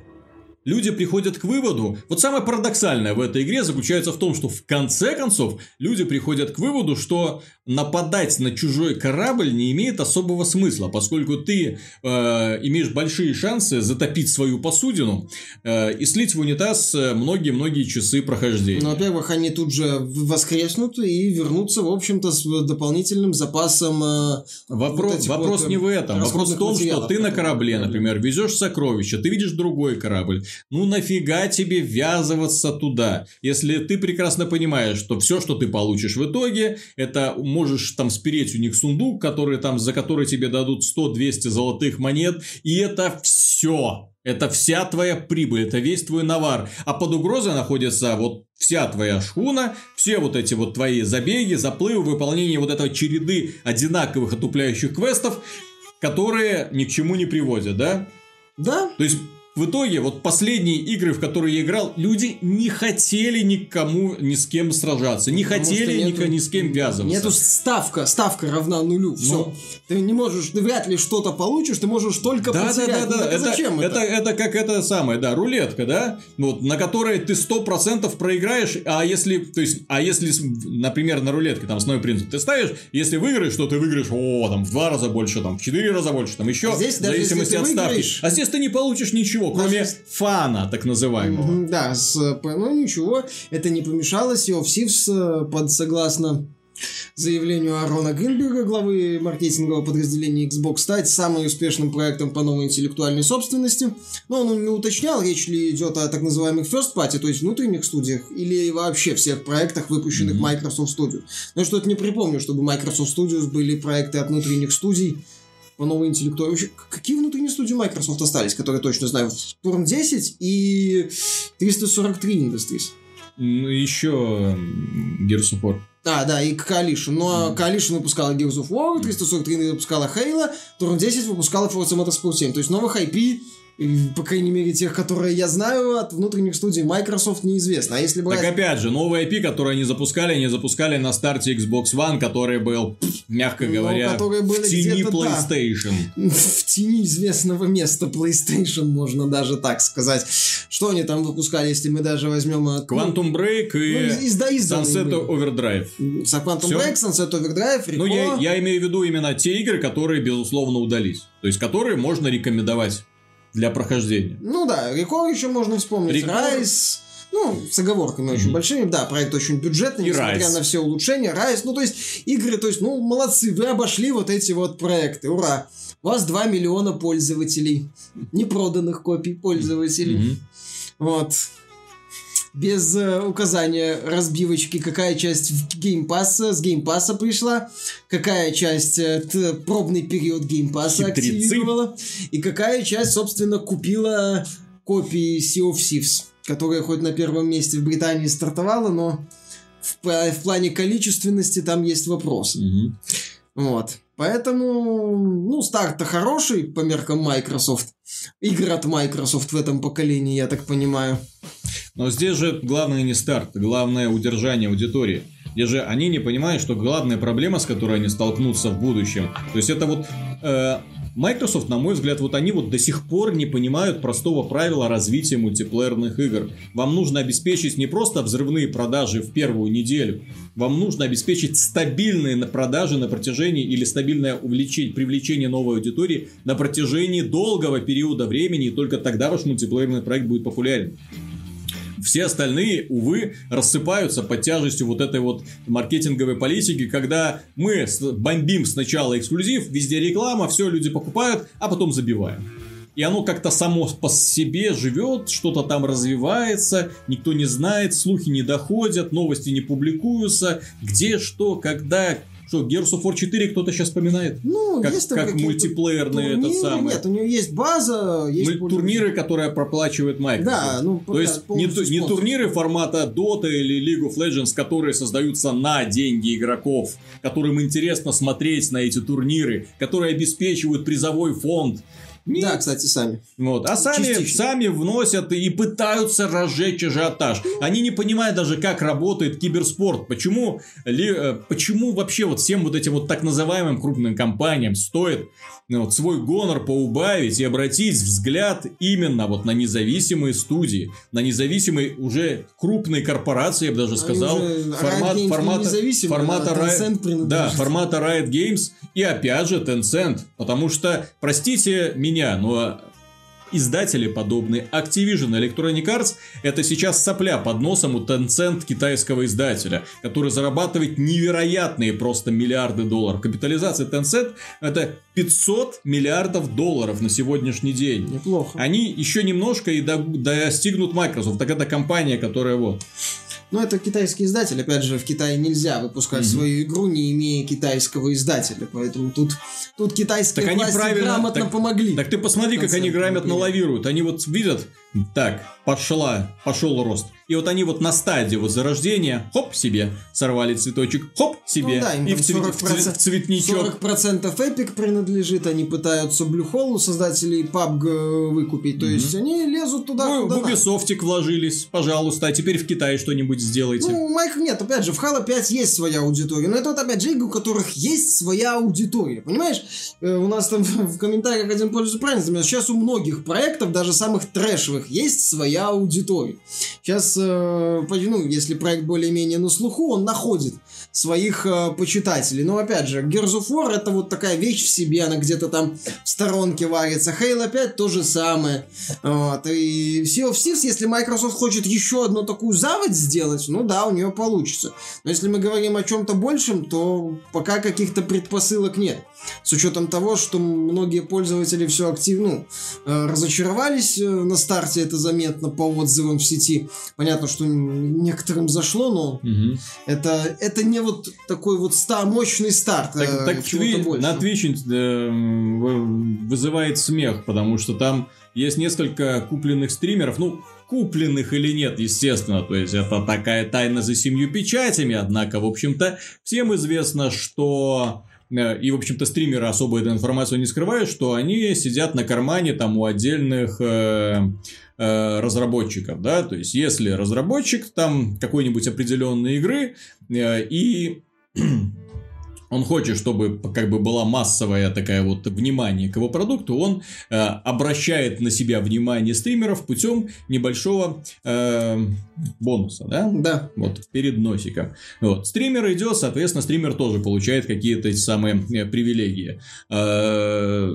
люди приходят к выводу, вот самое парадоксальное в этой игре заключается в том, что в конце концов люди приходят к выводу, что нападать на чужой корабль не имеет особого смысла, поскольку ты э, имеешь большие шансы затопить свою посудину э, и слить в унитаз многие-многие часы прохождения. Ну, во-первых, они тут же воскреснут и вернутся, в общем-то, с дополнительным запасом... Э, вопрос вот вопрос вот, не в этом. Вопрос в том, что ты на корабле, например, везешь сокровища, ты видишь другой корабль, ну нафига тебе ввязываться туда, если ты прекрасно понимаешь, что все, что ты получишь в итоге, это можешь там спереть у них сундук, который там, за который тебе дадут 100-200 золотых монет, и это все. Это вся твоя прибыль, это весь твой навар. А под угрозой находится вот вся твоя шхуна, все вот эти вот твои забеги, заплывы, выполнение вот этого череды одинаковых отупляющих квестов, которые ни к чему не приводят, да? Да. То есть в итоге, вот последние игры, в которые я играл, люди не хотели никому ни с кем сражаться, не Потому хотели нету, ни, ни с кем ввязываться. Нету ставка, ставка равна нулю, все. Ну, ты не можешь, ты вряд ли что-то получишь, ты можешь только да, потерять. Да, да, да. Ну, это, зачем это, это? Это как это самое, да, рулетка, да, вот, на которой ты сто процентов проиграешь, а если, то есть, а если, например, на рулетке, там, основной принцип, ты ставишь, если выиграешь, то ты выиграешь, о, там, в два раза больше, там, в четыре раза больше, там, еще, а здесь, в зависимости от ставки. А здесь ты не получишь ничего ничего, кроме Даже... фана, так называемого. Да, с, ну ничего, это не помешало Sea of Thieves под согласно заявлению Арона Гринберга, главы маркетингового подразделения Xbox, стать самым успешным проектом по новой интеллектуальной собственности. Но он не уточнял, речь ли идет о так называемых first party, то есть внутренних студиях, или вообще всех проектах, выпущенных mm-hmm. Microsoft Studios. Но что-то не припомню, чтобы Microsoft Studios были проекты от внутренних студий, по новой интеллектуальной... Вообще, какие внутренние студии Microsoft остались, которые точно знаю? Turn 10 и 343 Industries. Ну, еще Gears of War. А, да, и Coalition. Но mm. Coalition выпускала Gears of War, 343 выпускала Halo, Turn 10 выпускала Forza Motorsport 7. То есть новых IP по крайней мере, тех, которые я знаю, от внутренних студий Microsoft неизвестно. А если брать... Так опять же, новый IP, который они запускали, они запускали на старте Xbox One, который был, мягко ну, говоря, в тени PlayStation. Да, в тени известного места PlayStation, можно даже так сказать. Что они там выпускали, если мы даже возьмем... Э, Quantum Break и ну, из, да, Sunset Overdrive. Quantum Все? Break, Sunset Overdrive, Rico. Ну, я, я имею в виду именно те игры, которые, безусловно, удались. То есть, которые можно рекомендовать для прохождения. Ну да, Рекор еще можно вспомнить. Рекор- Райс. Ну, с оговорками очень Мгм. большими. Да, проект очень бюджетный, И несмотря Rise. на все улучшения. Райс, ну, то есть, игры, то есть, ну, молодцы, вы обошли вот эти вот проекты. Ура! У вас 2 миллиона пользователей. Непроданных копий пользователей. Мгм. Вот. Без э, указания разбивочки, какая часть в геймпасса, с геймпасса пришла, какая часть э, т- пробный период Game Pass а Хитрецы. активировала, и какая часть, собственно, купила копии Sea of Thieves, которая хоть на первом месте в Британии стартовала, но в, пла- в плане количественности там есть вопросы. Мгм. Вот. Поэтому, ну, старт-то хороший по меркам Microsoft. Игр от Microsoft в этом поколении, я так понимаю. Но здесь же главное не старт, главное удержание аудитории. Здесь же они не понимают, что главная проблема, с которой они столкнутся в будущем, то есть это вот э, Microsoft, на мой взгляд, вот они вот до сих пор не понимают простого правила развития мультиплеерных игр. Вам нужно обеспечить не просто взрывные продажи в первую неделю, вам нужно обеспечить стабильные продажи на протяжении или стабильное увлечение, привлечение новой аудитории на протяжении долгого периода времени, и только тогда ваш мультиплеерный проект будет популярен. Все остальные, увы, рассыпаются под тяжестью вот этой вот маркетинговой политики, когда мы бомбим сначала эксклюзив, везде реклама, все люди покупают, а потом забиваем. И оно как-то само по себе живет, что-то там развивается, никто не знает, слухи не доходят, новости не публикуются, где, что, когда... Что, Gears of War 4 кто-то сейчас вспоминает? Ну, Как, есть там как мультиплеерные этот турниры. самый. Нет, у него есть база, есть пользователи. турниры, которые проплачивает Microsoft. Да, ну, То да, есть не, не турниры формата Dota или League of Legends, которые создаются на деньги игроков, которым интересно смотреть на эти турниры, которые обеспечивают призовой фонд. Нет. Да, кстати, сами. Вот. А сами, Частично. сами вносят и пытаются разжечь ажиотаж. Они не понимают даже, как работает киберспорт. Почему, ли- э, почему вообще вот всем вот этим вот так называемым крупным компаниям стоит ну, вот, свой гонор поубавить и обратить взгляд именно вот на независимые студии, на независимые уже крупные корпорации, я бы даже сказал, формат, не формата, а Riot- да, формата Riot Games и опять же Tencent. Потому что, простите меня, но издатели подобные Activision Electronic Arts это сейчас сопля под носом у Tencent китайского издателя, который зарабатывает невероятные просто миллиарды долларов. Капитализация Tencent это 500 миллиардов долларов на сегодняшний день. Неплохо. Они еще немножко и до- достигнут Microsoft. Так это компания, которая вот. Но это китайский издатель. Опять же, в Китае нельзя выпускать Мгм. свою игру, не имея китайского издателя. Поэтому тут, тут китайские Так они власти правильно- грамотно так- помогли. Так ты посмотри, как они грамотно лавируют. Они вот видят, так, пошла, пошел рост. И вот они вот на стадии вот зарождения, хоп, себе, сорвали цветочек, хоп, себе, Ну да, им и в, цвет- в 40%, цвет- в цветничок. 40% Epic принадлежит, они пытаются Bluehole у создателей PUBG выкупить. То Мгм. есть они лезут туда, Вы куда в. Ubisoft вложились, пожалуйста, а теперь в Китае что-нибудь сделайте. Ну, Майк, нет, опять же, в Halo 5 есть своя аудитория, но это вот опять же игры, у которых есть своя аудитория, понимаешь? Э, у нас там в комментариях один пользователь правильно заметил, сейчас у многих проектов, даже самых трэшевых, есть своя аудитория. Сейчас, э, ну, если проект более-менее на слуху, он находит своих э, почитателей. Но опять же, Gears of War это вот такая вещь в себе, она где-то там в сторонке варится. Halo 5 то же самое. Вот. И Sea of Thieves, если Microsoft хочет еще одну такую заводь сделать, ну да, у нее получится. Но если мы говорим о чем-то большем, то пока каких-то предпосылок нет. С учетом того, что многие пользователи все активно э, разочаровались э, на старте, это заметно по отзывам в сети. Понятно, что некоторым зашло, но Мгм. это, это не вот такой вот ста мощный старт. Так, э, так в чего-то Тви- большего. на Twitch э, вызывает смех, потому что там есть несколько купленных стримеров, ну, купленных или нет, естественно, то есть это такая тайна за семью печатями, однако, в общем-то, всем известно, что и, в общем-то, стримеры особо эту информацию не скрывают, что они сидят на кармане там у отдельных э, э, разработчиков, да, то есть если разработчик там какой-нибудь определенной игры э, и он хочет, чтобы как бы была массовая такая вот внимание к его продукту, он э, обращает на себя внимание стримеров путем небольшого э, бонуса, да? Да. Вот, перед носиком. Вот. Стример идет, соответственно, стример тоже получает какие-то самые э, привилегии. Э,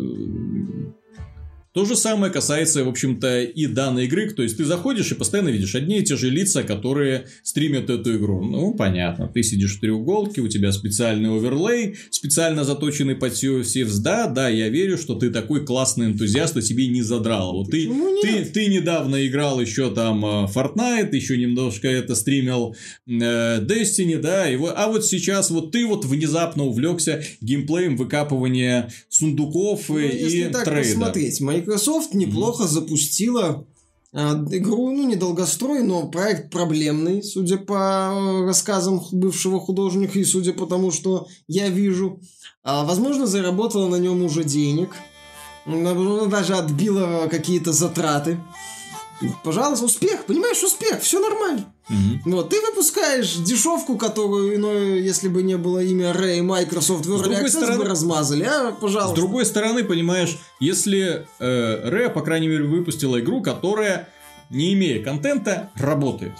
То же самое касается, в общем-то, и данной игры. То есть, ты заходишь и постоянно видишь одни и те же лица, которые стримят эту игру. Ну, понятно. Ты сидишь в треуголке, у тебя специальный оверлей, специально заточенный под Thieves. Да, да, я верю, что ты такой классный энтузиаст, и тебе не задрало. Вот ты, ты, ты недавно играл еще там э, Fortnite, еще немножко это стримил э, Destiny, да, вот, а вот сейчас вот ты вот внезапно увлекся геймплеем выкапывания сундуков ну, и если так трейда. посмотреть, Microsoft неплохо mm-hmm. запустила а, игру, ну, недолгострой, но проект проблемный, судя по рассказам бывшего художника и судя по тому, что я вижу. А, возможно, заработала на нем уже денег. Даже отбила какие-то затраты. Пожалуйста, успех, понимаешь, успех, все нормально. Угу. Вот, ты выпускаешь дешевку, которую, ну, если бы не было имя Ray, Microsoft в Early стороны, бы размазали, а, пожалуйста. С другой стороны, понимаешь, если э, Ray, по крайней мере, выпустила игру, которая, не имея контента, работает.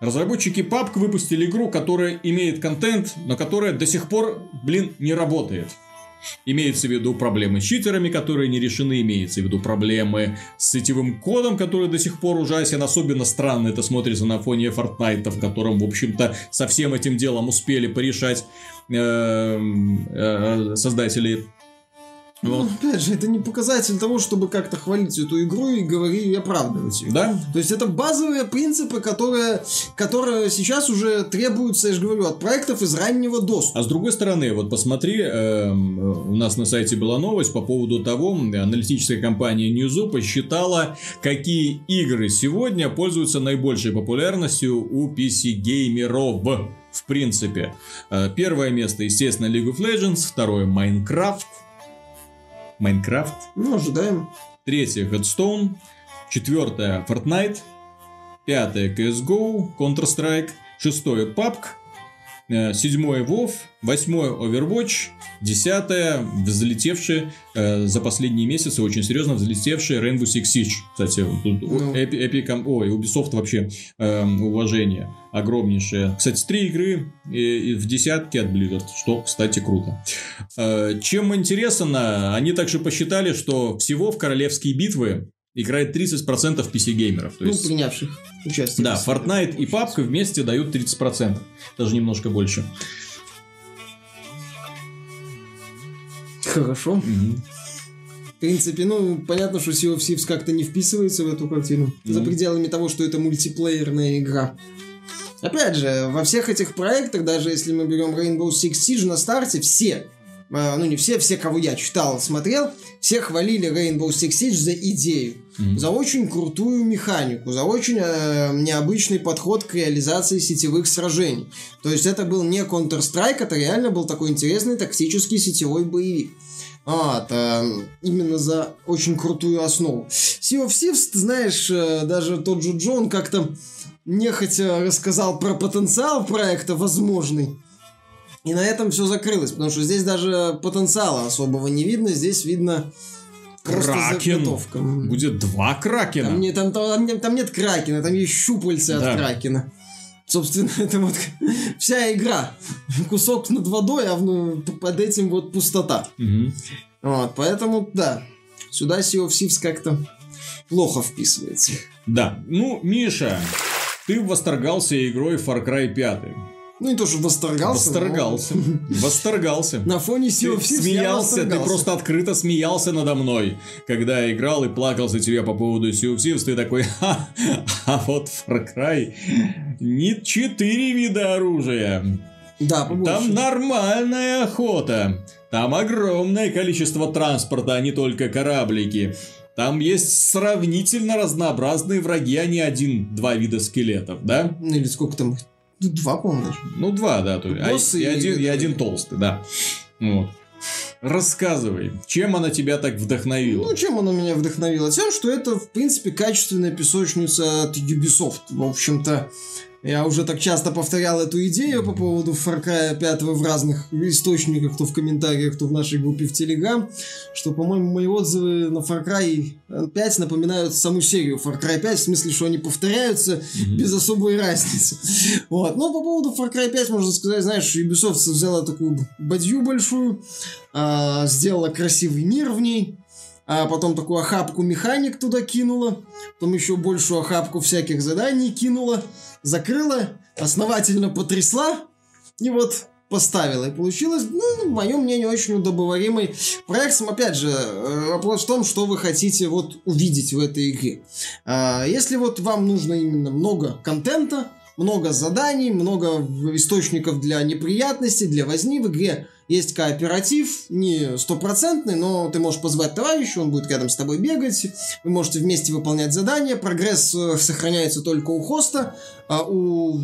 Разработчики PUBG выпустили игру, которая имеет контент, но которая до сих пор, блин, не работает. Имеется в виду проблемы с читерами, которые не решены, имеется в виду проблемы с сетевым кодом, который до сих пор ужасен. Особенно странно это смотрится на фоне Fortnite, в котором, в общем-то, со всем этим делом успели порешать э, э, создатели. Ну, опять же, это не показатель того, чтобы как-то хвалить эту игру и говорить и оправдывать ее. Да. То есть это базовые принципы, которые, которые сейчас уже требуются, я же говорю, от проектов из раннего доступа. А с другой стороны, вот посмотри, э, у нас на сайте была новость по поводу того, аналитическая компания Newzoo посчитала, какие игры сегодня пользуются наибольшей популярностью у PC-геймеров в принципе. Э, первое место, естественно, League of Legends, второе Minecraft, Майнкрафт. Ну, ожидаем. Третье Headstone. Четвертое Fortnite. Пятое CSGO, Counter-Strike. Шестое PUBG. Э, седьмое WoW, восьмое Overwatch, десятое взлетевший э, за последние месяцы, очень серьезно взлетевший Rainbow Six Siege. Кстати, тут ну. Epic, Epic, ой, Ubisoft вообще э, уважение огромнейшее. Кстати, три игры и в десятке от Blizzard, что, кстати, круто. Э, чем интересно, они также посчитали, что всего в королевские битвы играет 30% PC-геймеров. ну, есть... принявших участие. Да, Fortnite и PUBG вместе дают 30%. Даже немножко больше. Хорошо. Угу. В принципе, ну, понятно, что Sea of Thieves как-то не вписывается в эту картину. Mm. За пределами того, что это мультиплеерная игра. Опять же, во всех этих проектах, даже если мы берем Rainbow Six Siege на старте, все ну не все, все, кого я читал, смотрел, все хвалили Rainbow Six Siege за идею, mm-hmm. за очень крутую механику, за очень э, необычный подход к реализации сетевых сражений. То есть это был не Counter-Strike, это реально был такой интересный тактический сетевой боевик. Вот, э, именно за очень крутую основу. Sea of Thieves, ты знаешь, э, даже тот же Джон как-то нехотя рассказал про потенциал проекта возможный. И на этом все закрылось, потому что здесь даже потенциала особого не видно, здесь видно Кракен. Будет два кракена. Там, не, там, там, там нет кракена, там есть щупальца да. от кракена. Собственно, это вот вся игра. Кусок над водой, а под этим вот пустота. Угу. Вот, поэтому, да, сюда Sea of Thieves как-то плохо вписывается. Да, ну, Миша, ты восторгался игрой Far Cry 5. Ну, не то, что восторгался. Восторгался. Но... Восторгался. На фоне Sea of Смеялся, ты просто открыто смеялся надо мной. Когда я играл и плакался тебе по поводу Sea of Thieves, ты такой, Ха, а вот Far Cry не четыре вида оружия. Да, побольше. Там нормальная охота. Там огромное количество транспорта, а не только кораблики. Там есть сравнительно разнообразные враги, а не один-два вида скелетов, да? Ну или сколько там их? Два, по-моему, Ну, два, да. То, а, и, один, и один толстый, да. Вот. Рассказывай, чем она тебя так вдохновила? Ну, чем она меня вдохновила? Тем, что это, в принципе, качественная песочница от Ubisoft. В общем-то, я уже так часто повторял эту идею по поводу Far Cry 5 в разных источниках, кто в комментариях, кто в нашей группе в Телеграм, что, по-моему, мои отзывы на Far Cry 5 напоминают саму серию Far Cry 5, в смысле, что они повторяются mm-hmm. без особой разницы. Вот. Но по поводу Far Cry 5 можно сказать, знаешь, Ubisoft взяла такую бадью большую, а, сделала красивый мир в ней, а потом такую охапку механик туда кинула, потом еще большую охапку всяких заданий кинула, закрыла, основательно потрясла, и вот поставила. И получилось, ну, в моем мнении, очень удобоваримый проект. Опять же, э, вопрос в том, что вы хотите вот увидеть в этой игре. А, если вот вам нужно именно много контента, много заданий, много источников для неприятностей, для возни в игре, есть кооператив, не стопроцентный, но ты можешь позвать товарища, он будет рядом с тобой бегать, вы можете вместе выполнять задания, прогресс э, сохраняется только у хоста, а у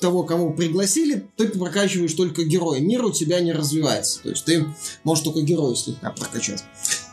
того, кого пригласили, ты прокачиваешь только героя. Мир у тебя не развивается. То есть ты можешь только героя слегка прокачать.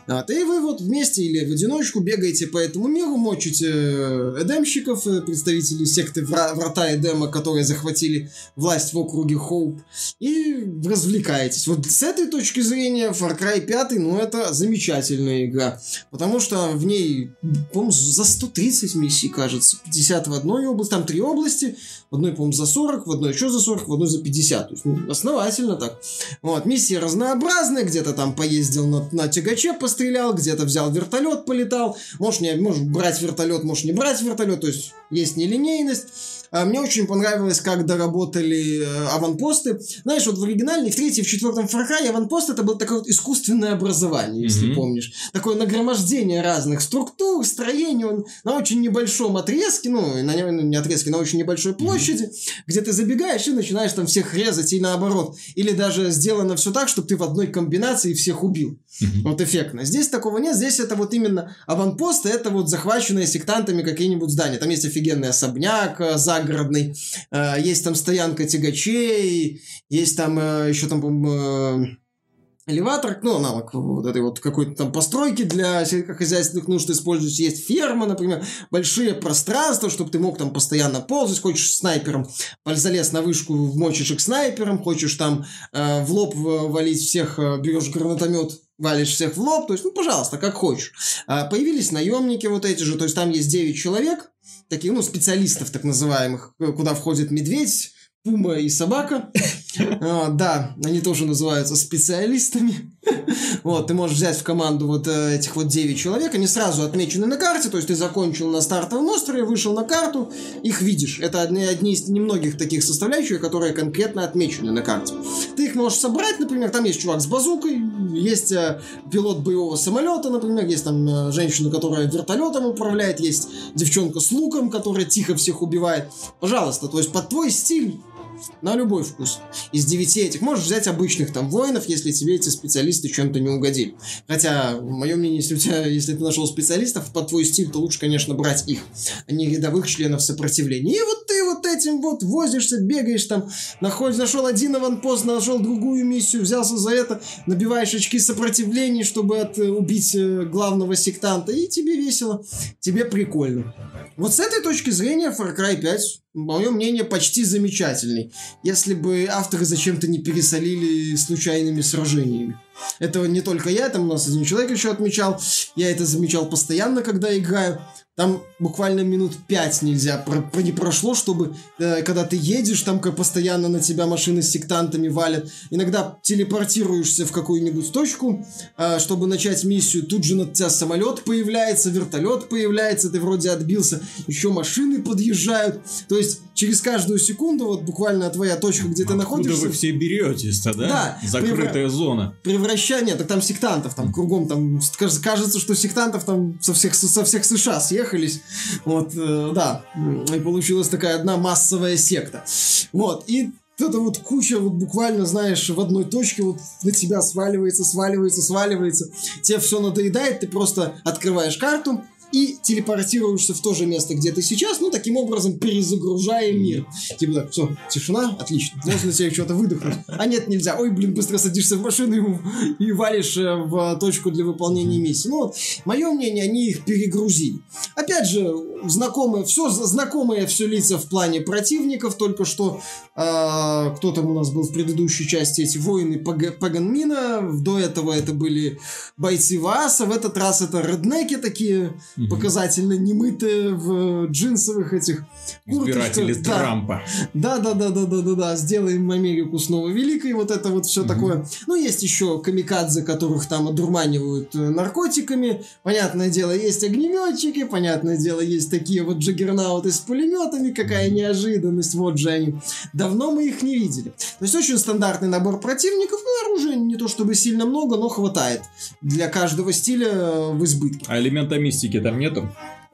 Вот, и вы вот вместе или в одиночку бегаете по этому миру, мочите э, эдемщиков, э, представителей секты Врата Эдема, которые захватили власть в округе Хоуп, и развлекаетесь. Вот с этой точки зрения Far Cry 5, ну, это замечательная игра, потому что в ней, по-моему, за 130 миссий, кажется, 50 в одной области, там три области, в одной, по-моему, за 40, в одной еще за 40, в одной за 50. То есть, ну, основательно так. Вот, миссии разнообразные, где-то там поездил на, на тягаче, пострелял, где-то взял вертолет, полетал. Можешь, не, можешь брать вертолет, можешь не брать вертолет, то есть есть нелинейность. А, мне очень понравилось, как доработали э, аванпосты. Знаешь, вот в оригинальной, в третьей, в четвертом Far Cry аванпост это было такое вот искусственное образование, если mm-hmm. помнишь. Такое нагромождение разных структур, строений он на очень небольшом отрезке, ну, на, ну, не отрезке, на очень небольшой площади, mm-hmm. где ты забегаешь и начинаешь там всех резать и наоборот. Или даже сделано все так, чтобы ты в одной комбинации всех убил. Mm-hmm. Вот эффектно. Здесь такого нет, здесь это вот именно аванпосты, это вот захваченные сектантами какие-нибудь здания. Там есть офигенный особняк, э, за загородный. Э, есть там стоянка тягачей, есть там э, еще там, элеватор, ну, аналог вот этой вот какой-то там постройки для сельскохозяйственных нужд используется. Есть ферма, например, большие пространства, чтобы ты мог там постоянно ползать. Хочешь снайпером, залез на вышку, вмочишь их снайпером, хочешь там э, в лоб валить всех, э, берешь гранатомет, валишь всех в лоб, то есть, ну, пожалуйста, как хочешь. А, появились наемники вот эти же, то есть там есть 9 человек, таких, ну, специалистов так называемых, куда входит медведь, пума и собака. А, да, они тоже называются специалистами. Вот, ты можешь взять в команду вот э, этих вот 9 человек, они сразу отмечены на карте, то есть ты закончил на стартовом острове, вышел на карту, их видишь. Это одни, одни из немногих таких составляющих, которые конкретно отмечены на карте. Ты их можешь собрать, например, там есть чувак с базукой, есть э, пилот боевого самолета, например, есть там э, женщина, которая вертолетом управляет, есть девчонка с луком, которая тихо всех убивает. Пожалуйста, то есть под твой стиль на любой вкус. Из девяти этих можешь взять обычных там воинов, если тебе эти специалисты чем-то не угодили. Хотя, в моем мнении, если, у тебя, если ты нашел специалистов под твой стиль, то лучше, конечно, брать их, а не рядовых членов сопротивления. И вот ты вот этим вот возишься, бегаешь там, находишь, нашел один аванпост, нашел другую миссию, взялся за это, набиваешь очки сопротивления, чтобы от, э, убить э, главного сектанта, и тебе весело, тебе прикольно. Вот с этой точки зрения Far Cry 5 мое мнение, почти замечательный, если бы авторы зачем-то не пересолили случайными сражениями. Этого не только я, там у нас один человек еще отмечал, я это замечал постоянно, когда играю. Там буквально минут пять нельзя, про, про, не прошло, чтобы, э, когда ты едешь, там как постоянно на тебя машины с сектантами валят. Иногда телепортируешься в какую-нибудь точку, э, чтобы начать миссию, тут же на тебя самолет появляется, вертолет появляется, ты вроде отбился, еще машины подъезжают. То есть через каждую секунду, вот буквально твоя точка, где ты Откуда находишься... вы все беретесь-то, да? Да. Закрытая превра... зона. Превращение, так там сектантов, там кругом, там кажется, что сектантов там со всех, со всех США съехали съехались. Вот, э, да. И получилась такая одна массовая секта. Вот, и это вот куча, вот буквально, знаешь, в одной точке вот на тебя сваливается, сваливается, сваливается. Тебе все надоедает, ты просто открываешь карту, и телепортируешься в то же место, где ты сейчас, ну, таким образом перезагружая мир. Типа так, все, тишина, отлично, можно себе что-то выдохнуть. А нет, нельзя. Ой, блин, быстро садишься в машину и, и валишь э, в точку для выполнения миссии. Ну, вот, мое мнение, они их перегрузили. Опять же, знакомые, все, знакомые все лица в плане противников, только что э, кто там у нас был в предыдущей части, эти воины Паганмина, до этого это были бойцы Вааса, в этот раз это реднеки такие, угу. показательно немытые в джинсовых этих Избиратели да. Трампа. Да, да, да, да, да, да, да. Сделаем Америку снова великой. Вот это вот все угу. такое. Ну, есть еще камикадзе, которых там одурманивают э, наркотиками. Понятное дело, есть огнеметчики. Понятное дело, есть такие вот джаггернауты с пулеметами. Какая неожиданность. Вот же они. Давно мы их не видели. То есть очень стандартный набор противников. Ну, оружия не то чтобы сильно много, но хватает для каждого стиля э, в избытке. А элемента мистики там нету?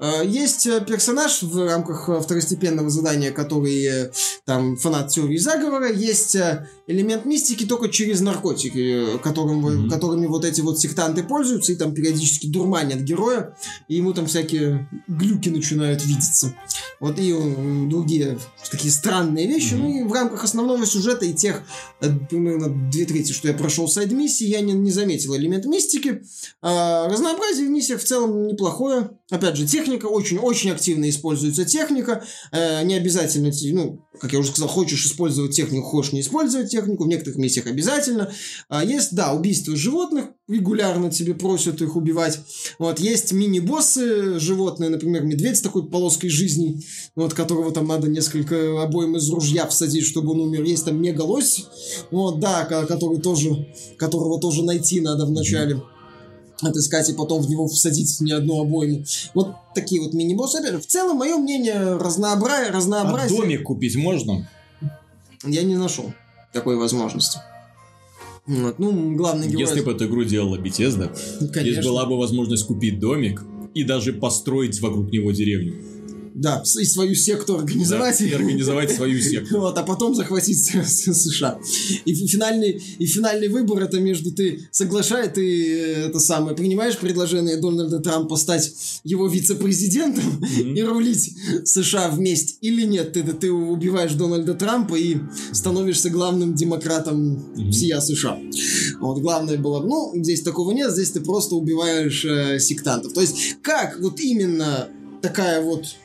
Э, есть э, персонаж в рамках э, второстепенного задания, который там фанат теории заговора. Есть элемент мистики только через наркотики, которым, mm-hmm. которыми вот эти вот сектанты пользуются и там периодически дурманят героя, и ему там всякие глюки начинают видеться. Вот и другие такие странные вещи. Mm-hmm. Ну и в рамках основного сюжета и тех примерно две трети, что я прошел сайд миссии, я не, не заметил элемент мистики. А, разнообразие в миссиях в целом неплохое. Опять же, техника, очень-очень активно используется техника. Э, не обязательно, ну, как я уже сказал, хочешь использовать технику, хочешь не использовать технику. В некоторых миссиях обязательно. А есть, да, убийство животных. Регулярно тебе просят их убивать. Вот, есть мини-боссы животные, например, медведь с такой полоской жизни, вот, которого там надо несколько обоим из ружья всадить, чтобы он умер. Есть там мегалось, вот, да, который тоже, которого тоже найти надо вначале. Mm-hmm отыскать и потом в него всадить не одну обойму. Вот такие вот мини-боссы. Опять в целом, мое мнение, разнообра... разнообразие... А домик купить можно? Я не нашел такой возможности. Вот. Ну, главный герой... Если бы эту игру делала Bethesda, Конечно. здесь была бы возможность купить домик и даже построить вокруг него деревню. Да, и свою секту организовать. Да, и организовать свою секту. Вот, а потом захватить США. И финальный, и финальный выбор это между ты соглашаешь, ты э, это самое, принимаешь предложение Дональда Трампа стать его вице-президентом mm-hmm. и рулить США вместе или нет. Ты, ты убиваешь Дональда Трампа и становишься главным демократом mm-hmm. всея США. Вот главное было, ну, здесь такого нет, здесь ты просто убиваешь э, сектантов. То есть, как вот именно такая вот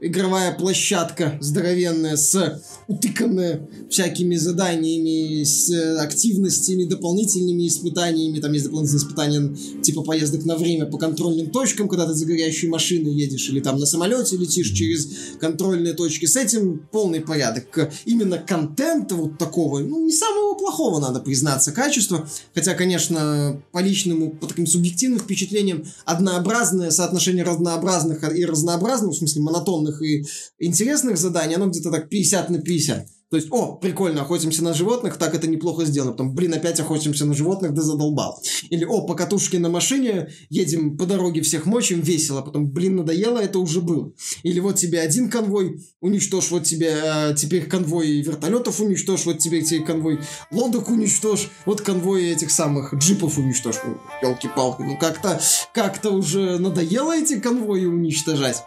игровая площадка здоровенная с утыканная всякими заданиями, с э, активностями, дополнительными испытаниями. Там есть дополнительные испытания типа поездок на время по контрольным точкам, когда ты за горящей машиной едешь, или там на самолете летишь через контрольные точки. С этим полный порядок. Именно контента вот такого, ну, не самого плохого, надо признаться, качества. Хотя, конечно, по личному, по таким субъективным впечатлениям, однообразное соотношение разнообразных и разнообразных, в смысле монотонных и интересных заданий, оно где-то так 50 на 50. То есть, о, прикольно, охотимся на животных, так это неплохо сделано. Потом, блин, опять охотимся на животных, да задолбал. Или, о, по катушке на машине, едем по дороге, всех мочим, весело. Потом, блин, надоело, это уже был. Или вот тебе один конвой, уничтожь, вот тебе э, теперь конвой вертолетов уничтожь, вот тебе теперь конвой лодок уничтожь, вот конвой этих самых джипов уничтожь. Ну, елки-палки, ну как-то как-то уже надоело эти конвои уничтожать.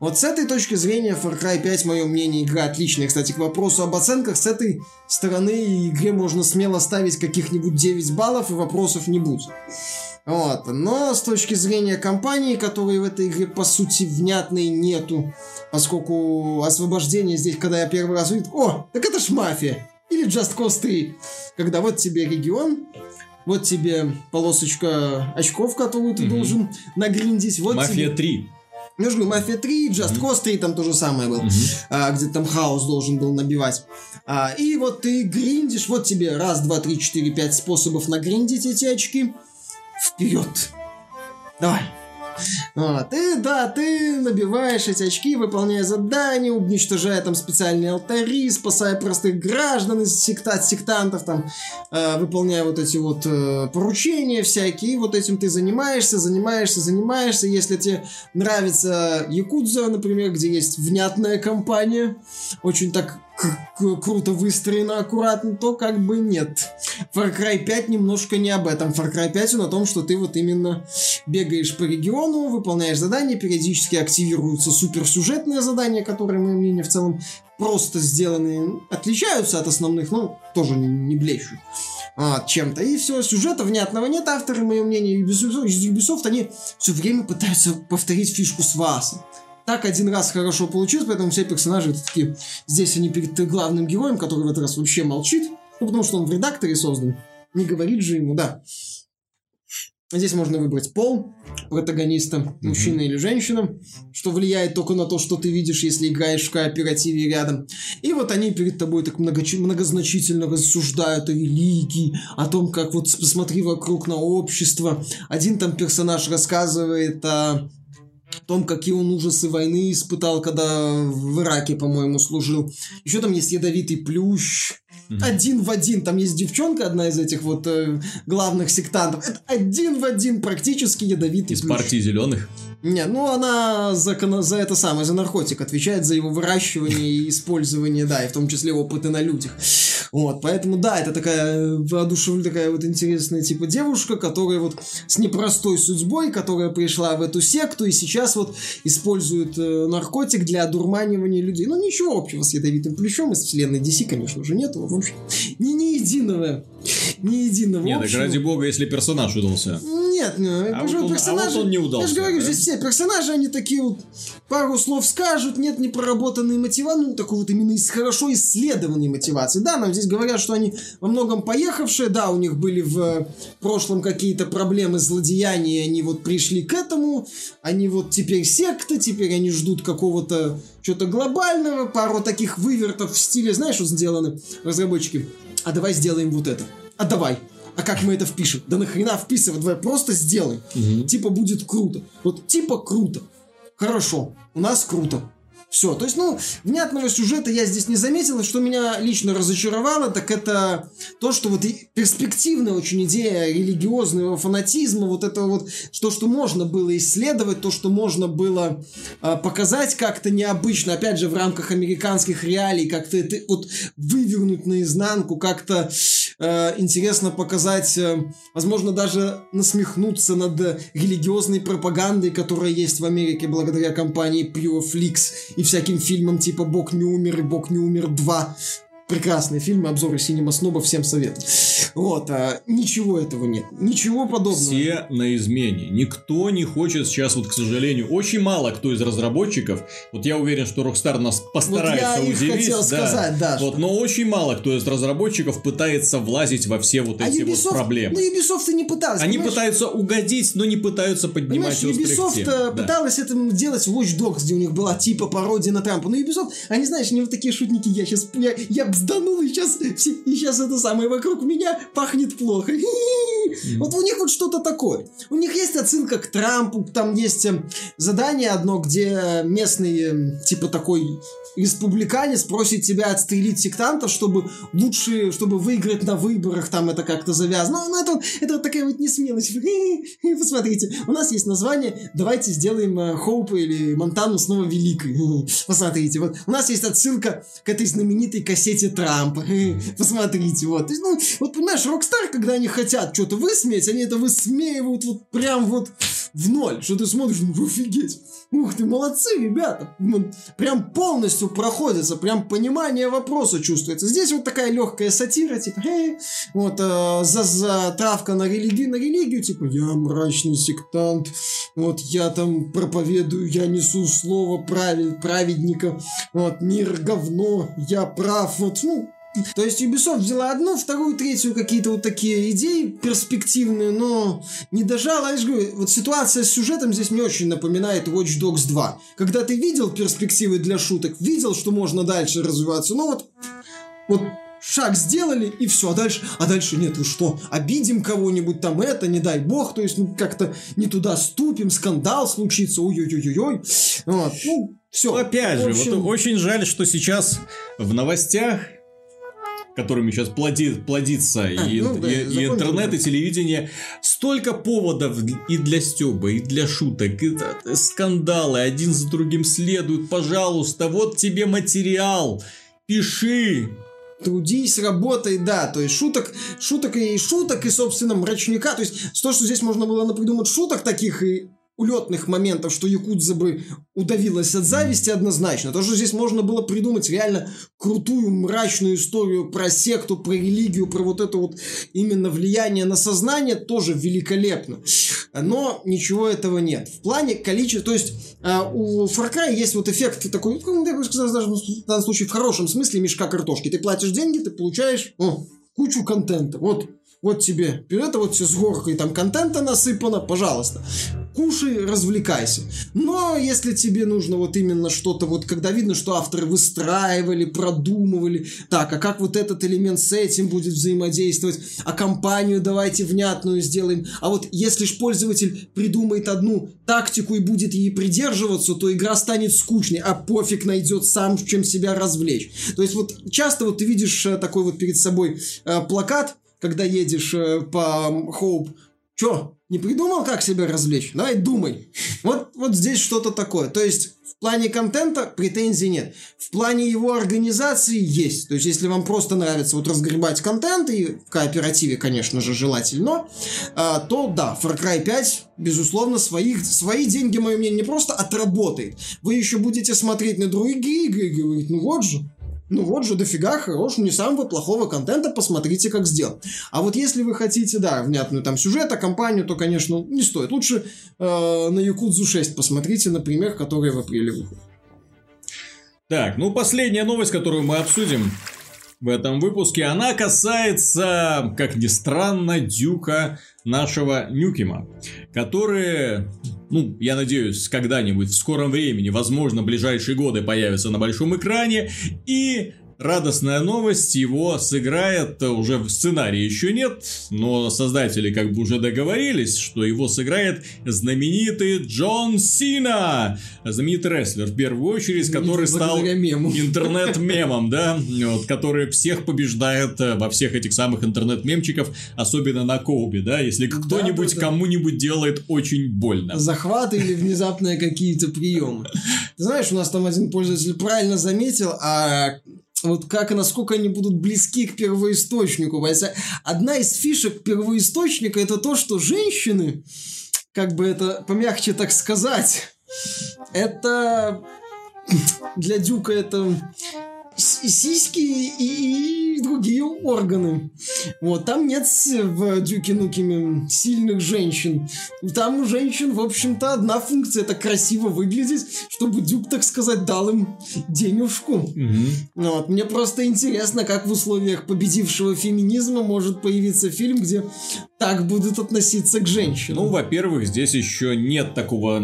Вот с этой точки зрения Far Cry 5, мое мнение, игра отличная. Кстати, к вопросу об оценках, с этой стороны игре можно смело ставить каких-нибудь 9 баллов, и вопросов не будет. Вот. Но с точки зрения компании, которой в этой игре, по сути, внятной нету, поскольку освобождение здесь, когда я первый раз увидел, о, так это ж мафия. Или Just Cause 3. Когда вот тебе регион, вот тебе полосочка очков, которую ты mm-hmm. должен нагриндить. Вот Мафия тебе... 3. Я же говорю, Мафия 3, Just mm-hmm. Cause 3 там то же самое было, mm-hmm. а, где там хаос должен был набивать. А, и вот ты гриндишь, вот тебе раз, два, три, четыре, пять способов нагриндить эти очки. Вперед! Давай! Вот. И да, ты набиваешь эти очки, выполняя задания, уничтожая там специальные алтари, спасая простых граждан из секта, сектантов, там, э, выполняя вот эти вот э, поручения всякие. И вот этим ты занимаешься, занимаешься, занимаешься. Если тебе нравится Якудза, например, где есть внятная компания, очень так круто выстроено, аккуратно, то как бы нет. Far Cry 5 немножко не об этом. Far Cry 5 он о том, что ты вот именно бегаешь по региону, выполняешь задания, периодически активируются суперсюжетные задания, которые, мое мнение, в целом просто сделаны, отличаются от основных, но тоже не, не блещут а, чем-то. И все, сюжета внятного нет. Авторы, мое мнение, Ubisoft, Ubisoft они все время пытаются повторить фишку с Васом так один раз хорошо получилось, поэтому все персонажи такие, здесь они перед главным героем, который в этот раз вообще молчит, ну, потому что он в редакторе создан, не говорит же ему, да. Здесь можно выбрать пол протагониста, мужчина или женщина, что влияет только на то, что ты видишь, если играешь в кооперативе рядом. И вот они перед тобой так многоч... многозначительно рассуждают о религии, о том, как вот посмотри вокруг на общество. Один там персонаж рассказывает о том, какие он ужасы войны испытал, когда в Ираке, по-моему, служил. Еще там есть ядовитый плющ. Mm-hmm. Один в один. Там есть девчонка, одна из этих вот э, главных сектантов. Это один в один практически ядовитый из плющ. Из партии зеленых? Не, ну она за, за это самое, за наркотик отвечает, за его выращивание и использование, да, и в том числе опыты на людях. Вот, поэтому, да, это такая воодушевленная, такая вот интересная, типа, девушка, которая вот с непростой судьбой, которая пришла в эту секту и сейчас вот использует э, наркотик для одурманивания людей. Ну, ничего общего с ядовитым плющом из вселенной DC, конечно же, нет. В общем, ни, ни единого, ни единого Нет, так ради бога, если персонаж удался. Нет, ну, а вот он, персонажи, а вот он не удался. Я же говорю, здесь все персонажи, они такие вот пару слов скажут, нет непроработанной мотивации, ну, такой вот именно хорошо исследованной мотивации. Да, нам здесь говорят, что они во многом поехавшие, да, у них были в прошлом какие-то проблемы злодеяния, они вот пришли к этому, они вот теперь секта, теперь они ждут какого-то что-то глобального, пару таких вывертов в стиле, знаешь, что сделаны разработчики? А давай сделаем вот это. А давай а как мы это впишем? Да нахрена вписывать, давай просто сделаем. Угу. Типа будет круто. Вот типа круто. Хорошо, у нас круто. Все. То есть, ну, внятного сюжета я здесь не заметил, и что меня лично разочаровало, так это то, что вот перспективная очень идея религиозного фанатизма, вот это вот, то, что можно было исследовать, то, что можно было э, показать как-то необычно, опять же, в рамках американских реалий, как-то это вот вывернуть наизнанку, как-то э, интересно показать, э, возможно, даже насмехнуться над религиозной пропагандой, которая есть в Америке благодаря компании PureFlix и всяким фильмам типа «Бог не умер» и «Бог не умер 2». Прекрасные фильмы, обзоры Синема Сноба, всем советую. Вот, а ничего этого нет. Ничего подобного. Все на измене. Никто не хочет сейчас, вот, к сожалению, очень мало кто из разработчиков, вот я уверен, что Rockstar нас постарается вот я удивить. хотел да, сказать, да. Вот, что... но очень мало кто из разработчиков пытается влазить во все вот эти а Ubisoft, вот проблемы. Ну, Ubisoft и не пытался. Они понимаешь? пытаются угодить, но не пытаются поднимать Понимаешь, Ubisoft да. пыталась это делать в Watch Dogs, где у них была типа пародия на Трампа. Но Ubisoft, они, знаешь, не вот такие шутники, я сейчас, я, я бзданул, и сейчас, и сейчас это самое вокруг меня пахнет плохо. Вот у них вот что-то такое. У них есть отсылка к Трампу, там есть эм, задание одно, где местный, эм, типа такой республиканец просит тебя отстрелить сектантов, чтобы лучше, чтобы выиграть на выборах, там это как-то завязано. Ну, это, это вот такая вот несмелость. Посмотрите, у нас есть название, давайте сделаем э, Хоупа или Монтану снова великой. Посмотрите, вот у нас есть отсылка к этой знаменитой кассете Трампа. Посмотрите, вот. То ну, вот понимаешь, Rockstar, когда они хотят что-то высмеять, они это высмеивают вот прям вот в ноль. Что ты смотришь, ну офигеть. Ух ты, молодцы, ребята. Прям полностью проходится, прям понимание вопроса чувствуется. Здесь вот такая легкая сатира, типа, эй, вот э, за, за травка на религию, на религию, типа, я мрачный сектант, вот я там проповедую, я несу слово правед, праведника, вот мир говно, я прав, вот, ну, то есть Ubisoft взяла одну, вторую, третью какие-то вот такие идеи перспективные, но не дожала. Я же говорю, вот ситуация с сюжетом здесь мне очень напоминает Watch Dogs 2. Когда ты видел перспективы для шуток, видел, что можно дальше развиваться, но вот, вот шаг сделали, и все, а дальше, а дальше нет, вы что, обидим кого-нибудь там это, не дай бог, то есть, ну, как-то не туда ступим, скандал случится, ой-ой-ой-ой, вот, ну, все. Опять же, общем... вот очень жаль, что сейчас в новостях которыми сейчас плодит, плодится а, и, ну, да, и, и интернет, и телевидение, столько поводов и для стеба, и для шуток, и да, скандалы один за другим следуют. Пожалуйста, вот тебе материал, пиши, трудись, работай, да, то есть шуток, шуток и шуток, и, собственно, мрачника, то есть то, что здесь можно было напридумать шуток таких и улетных моментов, что Якудза бы удавилась от зависти однозначно. То, что здесь можно было придумать реально крутую мрачную историю про секту, про религию, про вот это вот именно влияние на сознание, тоже великолепно. Но ничего этого нет. В плане количества, то есть э, у Far Cry есть вот эффект такой, ну, я бы сказал, даже в данном случае в хорошем смысле мешка картошки. Ты платишь деньги, ты получаешь о, кучу контента. Вот Вот тебе, это вот все с горкой там контента насыпано, пожалуйста кушай, развлекайся. Но если тебе нужно вот именно что-то, вот когда видно, что авторы выстраивали, продумывали, так, а как вот этот элемент с этим будет взаимодействовать, а компанию давайте внятную сделаем. А вот если ж пользователь придумает одну тактику и будет ей придерживаться, то игра станет скучной, а пофиг найдет сам, чем себя развлечь. То есть вот часто вот ты видишь э, такой вот перед собой э, плакат, когда едешь э, по Хоуп, Чё, не придумал, как себя развлечь? Давай думай. Вот, вот здесь что-то такое. То есть, в плане контента претензий нет. В плане его организации есть. То есть, если вам просто нравится вот разгребать контент, и в кооперативе, конечно же, желательно, а, то да, Far Cry 5, безусловно, своих, свои деньги, мое мнение, не просто отработает. Вы еще будете смотреть на другие игры и говорить, ну вот же, ну вот же дофига хорошего, не самого плохого контента, посмотрите, как сделан. А вот если вы хотите, да, внятную там сюжет, а компанию, то, конечно, не стоит. Лучше э, на Якудзу 6 посмотрите, например, который в апреле выходит. Так, ну последняя новость, которую мы обсудим в этом выпуске, она касается, как ни странно, дюка нашего Нюкима, который, ну, я надеюсь, когда-нибудь в скором времени, возможно, ближайшие годы появится на большом экране, и радостная новость, его сыграет, уже в сценарии еще нет, но создатели как бы уже договорились, что его сыграет знаменитый Джон Сина, знаменитый рестлер в первую очередь, который стал интернет-мемом, да, вот, который всех побеждает э, во всех этих самых интернет-мемчиков, особенно на Коубе, да, если кто-нибудь да, да, кому-нибудь делает очень больно. Захваты или внезапные какие-то приемы. Ты знаешь, у нас там один пользователь правильно заметил, а вот как и насколько они будут близки к первоисточнику. Одна из фишек первоисточника это то, что женщины, как бы это помягче так сказать, это для Дюка это сиськи и, и другие органы. Вот, там нет в Дюке Нукеме сильных женщин. Там у женщин, в общем-то, одна функция – это красиво выглядеть, чтобы Дюк, так сказать, дал им денежку. Угу. Вот, мне просто интересно, как в условиях победившего феминизма может появиться фильм, где так будут относиться к женщинам. Ну, во-первых, здесь еще нет такого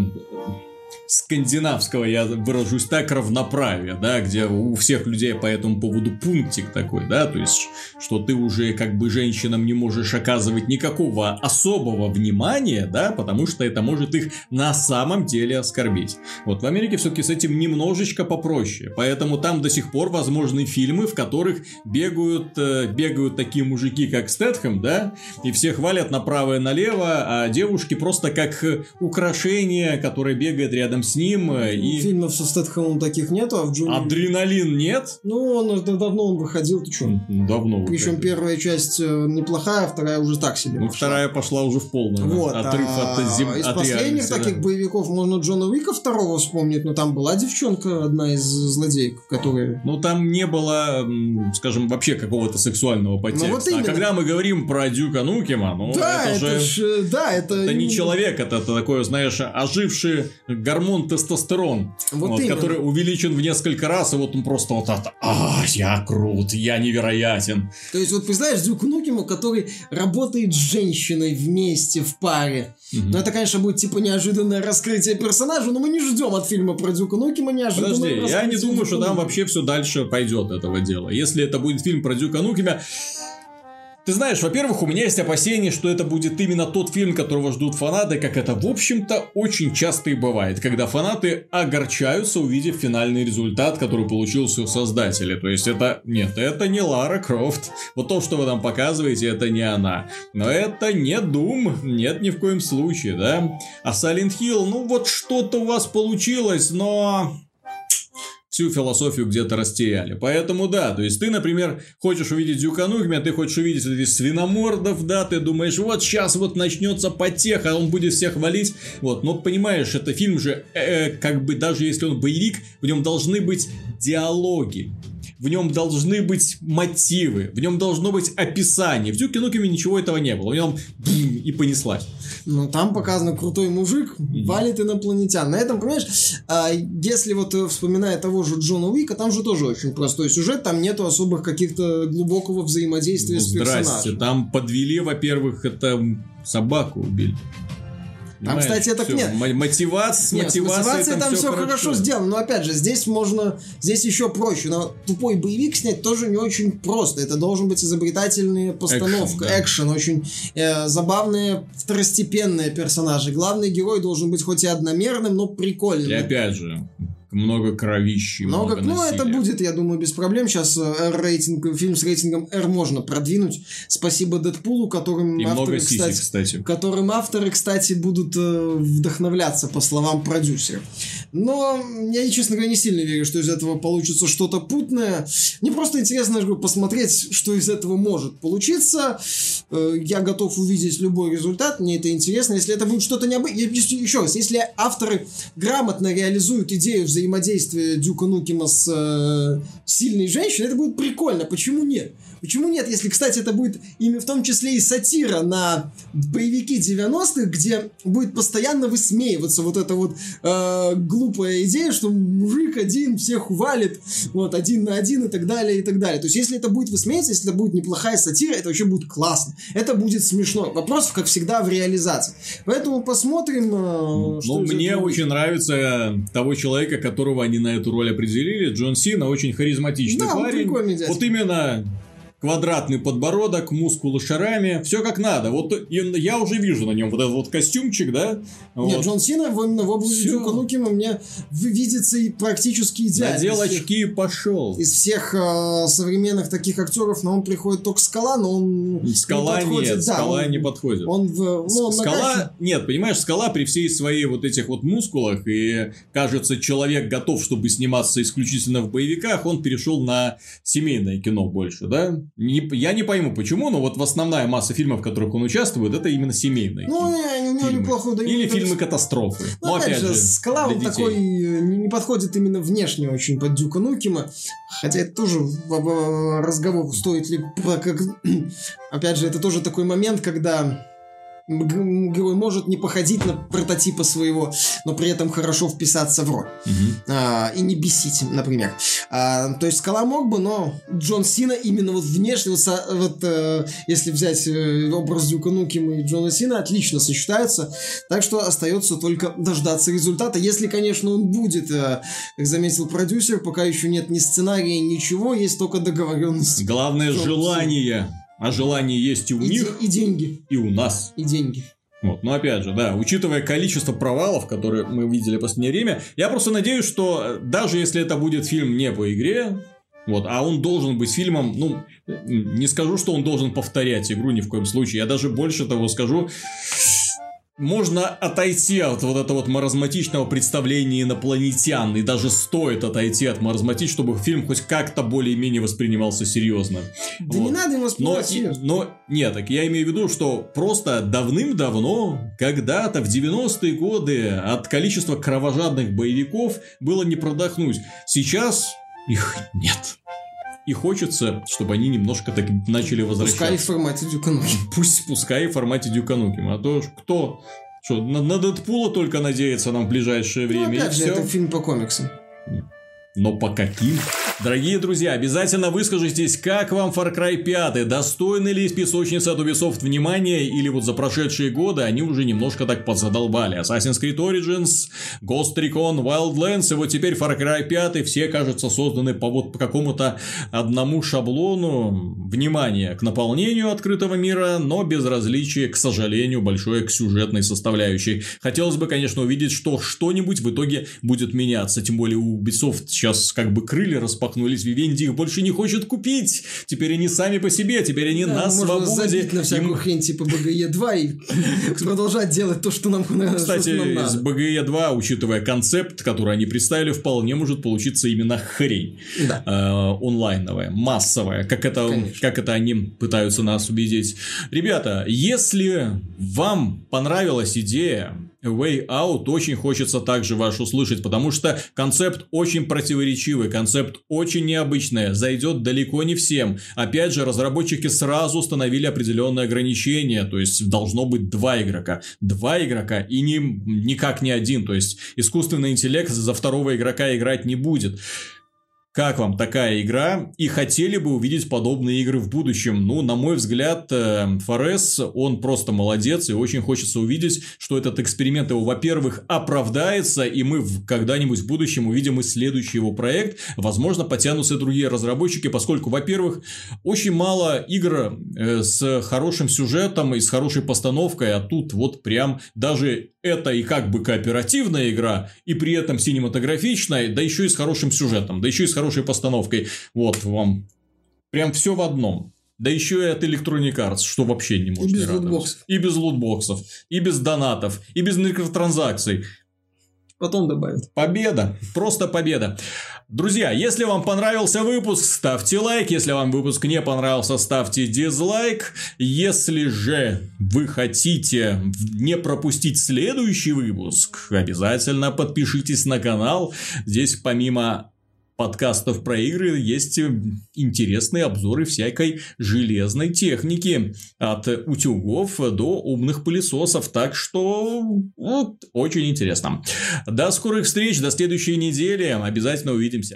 скандинавского, я выражусь так, равноправия, да, где у всех людей по этому поводу пунктик такой, да, то есть, что ты уже как бы женщинам не можешь оказывать никакого особого внимания, да, потому что это может их на самом деле оскорбить. Вот в Америке все-таки с этим немножечко попроще, поэтому там до сих пор возможны фильмы, в которых бегают, э, бегают такие мужики, как Стэтхэм, да, и все хвалят направо и налево, а девушки просто как украшение, которое бегает рядом рядом с ним. Э, и... Фильмов со Стэтхэмом таких нету, а в Джонни... Адреналин нет? Ну, он давно он выходил, ты что? Давно Причем первая часть э, неплохая, вторая уже так себе Ну, пошла. вторая пошла уже в полную. Вот, Отрыв а... от зем... Из от последних таких да. боевиков можно Джона Уика второго вспомнить, но там была девчонка, одна из злодеек, которая... Ну, там не было, скажем, вообще какого-то сексуального подтекста. Ну, вот а когда мы говорим про Дюка Нукема, ну, да, это, это же... Ж, да, это... Это не человек, это, это такое, знаешь, оживший гормон гормон тестостерон, вот вот, который увеличен в несколько раз, и вот он просто вот это, а, я крут, я невероятен. То есть, вот представляешь, Дюк Нукему, который работает с женщиной вместе, в паре. Угу. Ну, это, конечно, будет типа неожиданное раскрытие персонажа, но мы не ждем от фильма про Дюка Нукема неожиданного Подожди, я не думаю, что там вообще все дальше пойдет этого дела. Если это будет фильм про Дюка Нукема, ты знаешь, во-первых, у меня есть опасение, что это будет именно тот фильм, которого ждут фанаты, как это, в общем-то, очень часто и бывает, когда фанаты огорчаются, увидев финальный результат, который получился у создателя. То есть это, нет, это не Лара Крофт. Вот то, что вы там показываете, это не она. Но это не Doom, нет ни в коем случае, да? А Silent Hill, ну вот что-то у вас получилось, но всю философию где-то растеряли. Поэтому да, то есть ты, например, хочешь увидеть Дюка Нугмия, ты хочешь увидеть этих свиномордов, да, ты думаешь, вот сейчас вот начнется потеха, он будет всех валить, вот, но понимаешь, это фильм же, э, как бы даже если он боевик, в нем должны быть диалоги. В нем должны быть мотивы, в нем должно быть описание. В Дюке Нукеме ничего этого не было. В нем и понеслась. Ну, там показано крутой мужик, валит инопланетян. На этом, понимаешь, а, если вот э, вспоминая того же Джона Уика, там же тоже очень простой сюжет, там нету особых каких-то глубокого взаимодействия ну, с персонажем. Здрасте, там подвели, во-первых, это собаку убили. Там, кстати, это нет. Мотивация, нет, мотивация там, все хорошо. хорошо сделано. Но опять же, здесь можно, здесь еще проще. Но тупой боевик снять тоже не очень просто. Это должен быть изобретательная постановка, экшен, да. очень э, забавные второстепенные персонажи. Главный герой должен быть хоть и одномерным, но прикольным. И опять же, много кровищи, много, много Ну, это будет, я думаю, без проблем. Сейчас R-рейтинг, э, фильм с рейтингом R можно продвинуть. Спасибо Дэдпулу, которым И авторы, сисек, кстати, кстати. Которым авторы, кстати, будут э, вдохновляться, по словам продюсеров. Но я, честно говоря, не сильно верю, что из этого получится что-то путное. Мне просто интересно говорю, посмотреть, что из этого может получиться. Э, я готов увидеть любой результат, мне это интересно. Если это будет что-то необычное... Еще раз, если авторы грамотно реализуют идею взаимодействия Дюка Нукима с э, сильной женщиной, это будет прикольно. Почему нет? Почему нет, если, кстати, это будет ими в том числе и сатира на боевики 90-х, где будет постоянно высмеиваться вот эта вот э, глупая идея, что мужик один всех увалит, вот, один на один и так далее, и так далее. То есть, если это будет высмеиваться, если это будет неплохая сатира, это вообще будет классно. Это будет смешно. Вопрос, как всегда, в реализации. Поэтому посмотрим, э, что Ну, мне очень нравится того человека, которого они на эту роль определили. Джон Сина очень харизматичный да, парень. Вот именно квадратный подбородок, мускулы шарами, все как надо. Вот я уже вижу на нем вот этот вот костюмчик, да? Нет, вот. Джон Сина в, в области Дюка Нукима мне видится и практически идеально. Надел очки и пошел. Из всех э, современных таких актеров, но он приходит только Скала, но он Скала не подходит. Нет, да, Скала он, не подходит. Он, в, ну, он скала, накачан... нет, понимаешь, Скала при всей своей вот этих вот мускулах и кажется, человек готов, чтобы сниматься исключительно в боевиках, он перешел на семейное кино больше, да? Не, я не пойму почему, но вот в основная масса фильмов, в которых он участвует, это именно семейные. Ну, не, не, фильмы. неплохо да, Или фильмы катастрофы. Ну, но опять, опять же, Скала он такой э, не, не подходит именно внешне очень под Дюка Нукима. Хотя это тоже разговор стоит ли... Как, опять же, это тоже такой момент, когда герой может не походить на прототипа своего, но при этом хорошо вписаться в роль. Угу. А, и не бесить, например. А, то есть Скала мог бы, но Джон Сина именно вот внешне, вот, вот э, если взять э, образ Дюка Нукима и Джона Сина, отлично сочетаются. Так что остается только дождаться результата. Если, конечно, он будет, э, как заметил продюсер, пока еще нет ни сценария, ничего, есть только договоренность. Главное желание. А желание есть и у и них. И деньги. И у нас. И деньги. Вот, но опять же, да, учитывая количество провалов, которые мы видели в последнее время, я просто надеюсь, что э, даже если это будет фильм не по игре, вот, а он должен быть фильмом, ну, не скажу, что он должен повторять игру ни в коем случае, я даже больше того скажу, можно отойти от вот этого вот маразматичного представления инопланетян, и даже стоит отойти от маразматич, чтобы фильм хоть как-то более-менее воспринимался серьезно. Да вот. не надо его воспринимать но, но нет, так я имею в виду, что просто давным-давно, когда-то в 90-е годы от количества кровожадных боевиков было не продохнуть. Сейчас их нет. И хочется, чтобы они немножко так начали возвращаться. Пускай в формате Дюкануки. Пусть, пускай в формате Дюкануки. А то кто... Что, на, на Дэдпула только надеяться нам в ближайшее время. Ну, опять же, все. это фильм по комиксам. Но по каким? Дорогие друзья, обязательно выскажитесь, как вам Far Cry 5, достойны ли из песочницы от Ubisoft внимания, или вот за прошедшие годы они уже немножко так подзадолбали. Assassin's Creed Origins, Ghost Recon, Wildlands, и вот теперь Far Cry 5, все, кажется, созданы по вот по какому-то одному шаблону. Внимание к наполнению открытого мира, но безразличие, к сожалению, большое к сюжетной составляющей. Хотелось бы, конечно, увидеть, что что-нибудь в итоге будет меняться, тем более у Ubisoft сейчас как бы крылья распахнули распахнулись, Вивенди их больше не хочет купить. Теперь они сами по себе, теперь они да, на свободе. Забить на всякую Им... хрень типа БГЕ 2 и продолжать делать то, что нам Кстати, нам надо. с БГЕ 2, учитывая концепт, который они представили, вполне может получиться именно хрень. Да. Э, онлайновая, массовая, как это, как это они пытаются нас убедить. Ребята, если вам понравилась идея Way Out очень хочется также ваш услышать, потому что концепт очень противоречивый, концепт очень необычный, зайдет далеко не всем. Опять же, разработчики сразу установили определенные ограничения, то есть должно быть два игрока. Два игрока и не, никак не один, то есть искусственный интеллект за второго игрока играть не будет. Как вам такая игра? И хотели бы увидеть подобные игры в будущем? Ну, на мой взгляд, э, Форес, он просто молодец, и очень хочется увидеть, что этот эксперимент его, во-первых, оправдается, и мы когда-нибудь в будущем увидим и следующий его проект. Возможно, потянутся другие разработчики, поскольку, во-первых, очень мало игр э, с хорошим сюжетом и с хорошей постановкой, а тут вот прям даже это и как бы кооперативная игра, и при этом синематографичная, да еще и с хорошим сюжетом, да еще и с хорошей постановкой. Вот вам прям все в одном. Да еще и от Electronic Arts, что вообще не может и без не лутбоксов. И без лутбоксов, и без донатов, и без микротранзакций. Потом добавят. Победа. Просто победа. Друзья, если вам понравился выпуск, ставьте лайк. Если вам выпуск не понравился, ставьте дизлайк. Если же вы хотите не пропустить следующий выпуск, обязательно подпишитесь на канал. Здесь помимо подкастов про игры есть интересные обзоры всякой железной техники. От утюгов до умных пылесосов. Так что вот, очень интересно. До скорых встреч, до следующей недели. Обязательно увидимся.